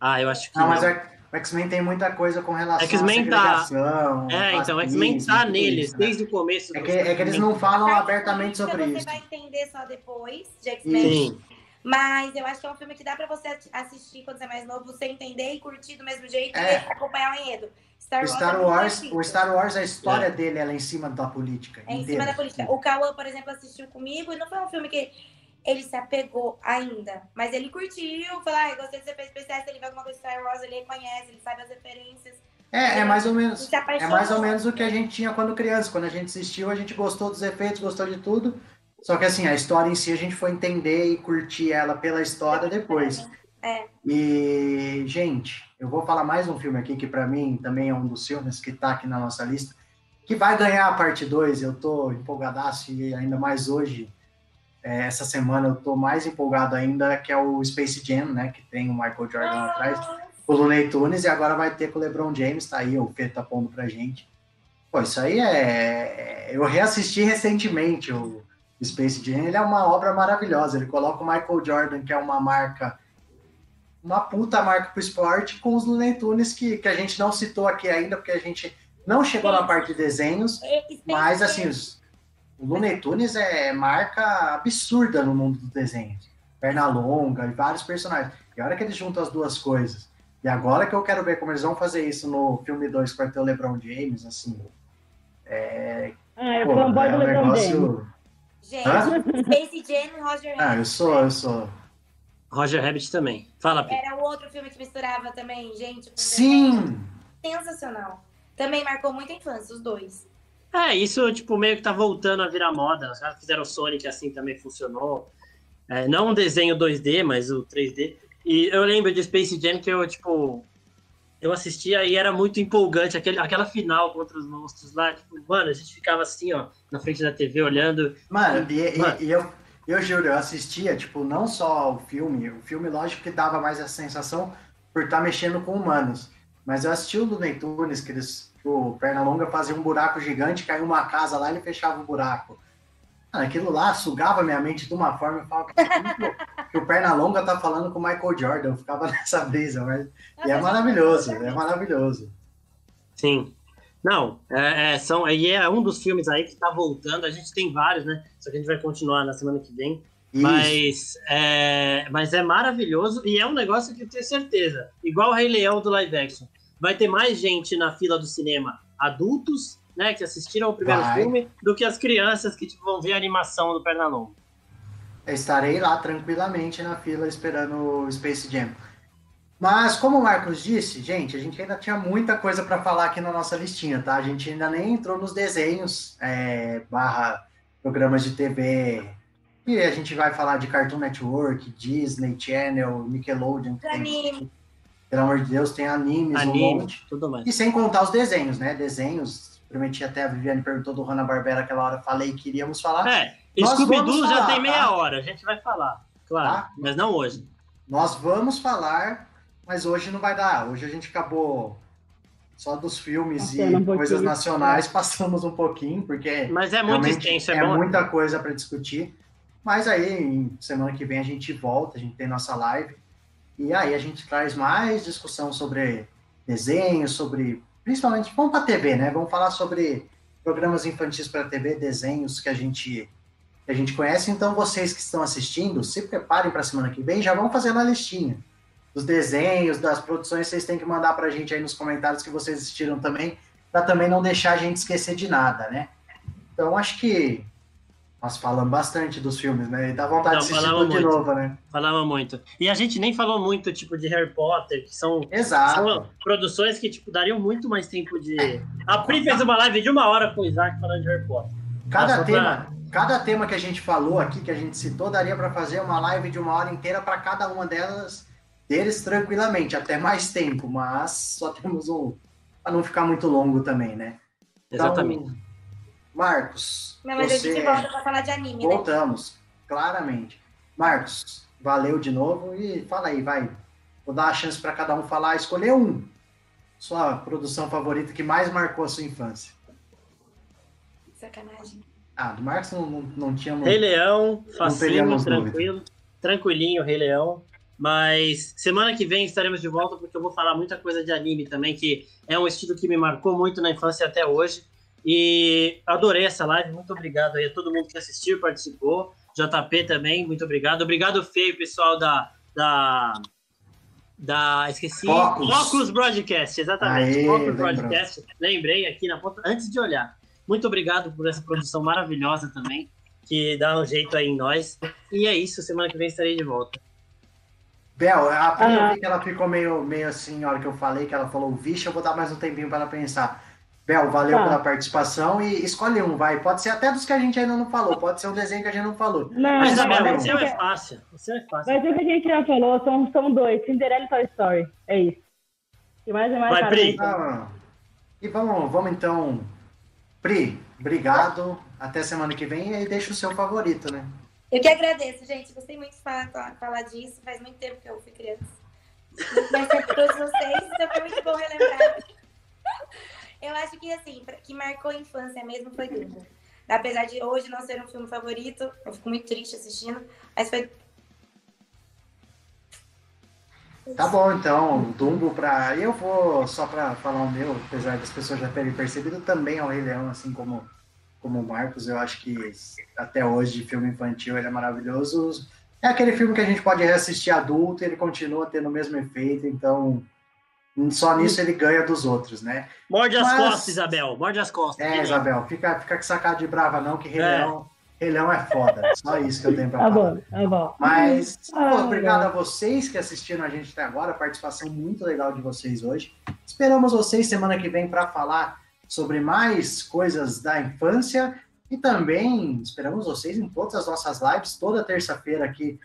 Ah, eu acho que.
Não, não. mas é o X-Men tem muita coisa com relação
X-Men à segregação. Tá... É, então, o X-Men tá neles, isso, né? desde o começo.
É que, é que eles não falam abertamente sobre
isso. Você vai entender só depois de X-Men. Mas eu acho que é um filme que dá pra você assistir quando você é mais novo, você entender e curtir do mesmo jeito é. e acompanhar o enredo.
Star Wars, o Star Wars, o Star Wars, a história é. dele é em cima da política.
É em cima da política. O Cauã, por exemplo, assistiu comigo e não foi um filme que ele se apegou ainda. Mas ele curtiu, falou, ah, gostei você fez especiais, ele vê alguma coisa de Star Wars, ele reconhece, ele sabe as referências.
É, é mais ou menos. É mais ou menos o que a gente tinha quando criança. Quando a gente assistiu, a gente gostou dos efeitos, gostou de tudo. Só que assim, a história em si a gente foi entender e curtir ela pela história depois.
É.
E, gente, eu vou falar mais um filme aqui que para mim também é um dos filmes que tá aqui na nossa lista, que vai ganhar a parte 2. Eu tô empolgadaço e ainda mais hoje é, essa semana eu tô mais empolgado ainda, que é o Space Jam, né? Que tem o Michael Jordan oh. atrás, o Looney Tunes, e agora vai ter com o LeBron James, tá aí, o Fê tá pondo pra gente. Pô, isso aí é... Eu reassisti recentemente o Space Jam, ele é uma obra maravilhosa, ele coloca o Michael Jordan, que é uma marca, uma puta marca pro esporte, com os Looney Tunes, que, que a gente não citou aqui ainda, porque a gente não chegou na parte de desenhos, mas assim, os o Looney Tunes é marca absurda no mundo dos desenhos. Perna longa e vários personagens. E a hora que eles juntam as duas coisas. E agora que eu quero ver como eles vão fazer isso no filme 2 que vai ter o LeBron James, assim. É.
Ah, eu pô, é um LeBron negócio...
Gente, Space Jam e Roger Rabbit.
Ah, eu sou, eu sou.
Roger Rabbit também. Fala, Pi.
Era o outro filme que misturava também, gente.
Sim!
Sensacional. Também marcou muita infância, os dois.
É, isso, tipo, meio que tá voltando a virar moda. Os caras fizeram o Sonic assim também funcionou. É, não um desenho 2D, mas o 3D. E eu lembro de Space Jam que eu, tipo, eu assistia e era muito empolgante. Aquele, aquela final contra os monstros lá, tipo, mano, a gente ficava assim, ó, na frente da TV olhando.
Mano, e, mano. e, e eu, eu juro, eu assistia, tipo, não só o filme, o filme, lógico que dava mais a sensação por estar tá mexendo com humanos. Mas eu assisti o do Tunes, que eles o Pernalonga fazia um buraco gigante, caiu uma casa lá e ele fechava o buraco. aquilo lá sugava minha mente de uma forma, eu falava que o Pernalonga tá falando com o Michael Jordan, eu ficava <laughs> nessa brisa, mas e é maravilhoso, é maravilhoso.
Sim. Não, é, é, são, e é um dos filmes aí que tá voltando, a gente tem vários, né? Só que a gente vai continuar na semana que vem. Mas é, mas é maravilhoso e é um negócio que eu tenho certeza. Igual o Rei Leão do live action vai ter mais gente na fila do cinema, adultos, né, que assistiram o primeiro vai. filme, do que as crianças que tipo, vão ver a animação do Pernalonga.
estarei lá tranquilamente na fila esperando o Space Jam. Mas, como o Marcos disse, gente, a gente ainda tinha muita coisa para falar aqui na nossa listinha, tá? A gente ainda nem entrou nos desenhos, é, barra programas de TV. E a gente vai falar de Cartoon Network, Disney Channel, Nickelodeon. Tem, pelo amor de Deus, tem animes,
Anime, um monte. Tudo mais.
E sem contar os desenhos, né? Desenhos. Prometi até a Viviane perguntou do Hanna-Barbera aquela hora, falei que iríamos falar.
É, Scooby-Doo já tem meia tá? hora, a gente vai falar, claro, tá? mas não hoje.
Nós vamos falar, mas hoje não vai dar. Hoje a gente acabou só dos filmes e um coisas nacionais, <laughs> passamos um pouquinho, porque.
Mas é muito extenso, é,
é
bom.
muita coisa para discutir. Mas aí, semana que vem a gente volta, a gente tem nossa live. E aí a gente traz mais discussão sobre desenho, sobre. Principalmente, vamos para a TV, né? Vamos falar sobre programas infantis para TV, desenhos que a gente que a gente conhece. Então, vocês que estão assistindo, se preparem para a semana que vem, já vão fazer a listinha. dos desenhos, das produções, vocês têm que mandar para a gente aí nos comentários que vocês assistiram também, para também não deixar a gente esquecer de nada, né? Então, acho que nós falamos bastante dos filmes, né? E dá vontade não, de assistir tudo muito. de novo, né?
Falava muito. E a gente nem falou muito, tipo, de Harry Potter, que são, são produções que, tipo, dariam muito mais tempo de... A Pri fez uma live de uma hora com o Isaac falando de Harry Potter.
Cada tema, pra... cada tema que a gente falou aqui, que a gente citou, daria para fazer uma live de uma hora inteira para cada uma delas, deles tranquilamente, até mais tempo, mas só temos um... para não ficar muito longo também, né?
Então, Exatamente.
Marcos.
Não, mas você... a gente volta pra falar de anime,
né? Voltamos, né? claramente. Marcos, valeu de novo e fala aí, vai. Vou dar a chance para cada um falar, escolher um. Sua produção favorita que mais marcou a sua infância.
Sacanagem.
Ah, do Marcos não, não, não tinha.
Rei Leão, facinho, tranquilo. Tranquilinho, Rei Leão. Mas semana que vem estaremos de volta porque eu vou falar muita coisa de anime também, que é um estilo que me marcou muito na infância até hoje. E adorei essa live, muito obrigado aí a todo mundo que assistiu, participou. JP também, muito obrigado. Obrigado, Feio, pessoal da. da da esqueci
Focus,
Focus Broadcast, exatamente. Aê, Focus Broadcast, lembrei aqui na ponta antes de olhar. Muito obrigado por essa produção maravilhosa também, que dá um jeito aí em nós. E é isso, semana que vem estarei de volta.
Bel, a primeira que ela ficou meio, meio assim, na hora que eu falei, que ela falou, vixe, eu vou dar mais um tempinho para ela pensar. Bel, valeu tá. pela participação e escolhe um, vai. Pode ser até dos que a gente ainda não falou, pode ser um desenho que a gente não falou.
Não, Mas,
Isabel, o seu é fácil. O seu é fácil.
Mas o que a gente já falou são, são dois: Cinderela e Toy Story. É isso. E mais é mais
vai, Pri.
Ah, e vamos, vamos então. Pri, obrigado. Até semana que vem e aí deixa o seu favorito, né?
Eu que agradeço, gente. Gostei muito de falar, falar disso. Faz muito tempo que eu fui criança. Mas para todos vocês, então foi muito bom relembrar. Eu acho que, assim, que marcou a infância mesmo foi Dumbo. Apesar de hoje não ser um filme favorito, eu fico muito triste assistindo, mas foi.
Tá bom, então, Dumbo pra. Eu vou, só pra falar o meu, apesar das pessoas já terem percebido, também é o Rei Leão, assim como, como o Marcos. Eu acho que até hoje, de filme infantil, ele é maravilhoso. É aquele filme que a gente pode reassistir adulto e ele continua tendo o mesmo efeito, então só nisso ele ganha dos outros, né?
Morde as Mas... costas, Isabel. Morde as costas.
É, Isabel, fica, fica com sacada de brava, não, que Rei é. Leão, Rei Leão é foda. Só isso que eu tenho pra
tá
falar.
Bom, tá bom.
Mas, ah, pô, obrigado a vocês que assistiram a gente até agora. Participação muito legal de vocês hoje. Esperamos vocês semana que vem para falar sobre mais coisas da infância. E também esperamos vocês em todas as nossas lives. Toda terça-feira aqui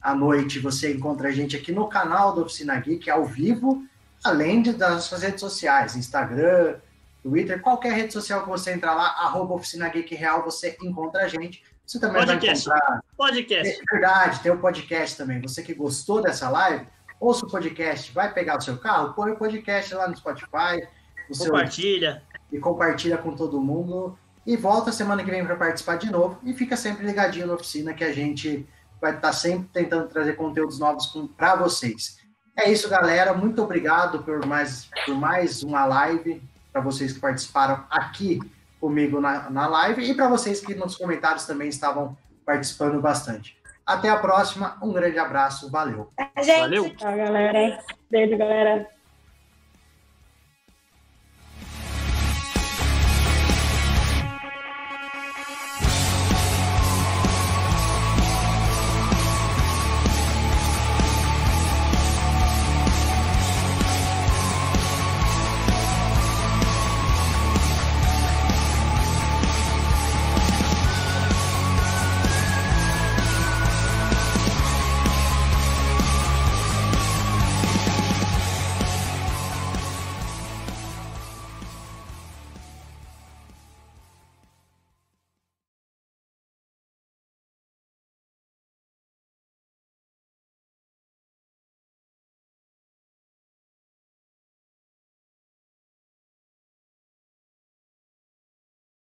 à noite você encontra a gente aqui no canal do Oficina Geek ao vivo além de, das suas redes sociais, Instagram, Twitter, qualquer rede social que você entrar lá, arroba Oficina Geek Real, você encontra a gente. Você também
podcast.
vai encontrar...
Podcast.
É verdade, tem o podcast também. Você que gostou dessa live, ouça o podcast, vai pegar o seu carro, põe o podcast lá no Spotify.
Compartilha.
Seu... E compartilha com todo mundo. E volta semana que vem para participar de novo. E fica sempre ligadinho na oficina que a gente vai estar tá sempre tentando trazer conteúdos novos para vocês. É isso, galera. Muito obrigado por mais, por mais uma live. Para vocês que participaram aqui comigo na, na live e para vocês que nos comentários também estavam participando bastante. Até a próxima. Um grande abraço. Valeu.
Gente. Valeu.
Tchau, galera. Beijo, galera.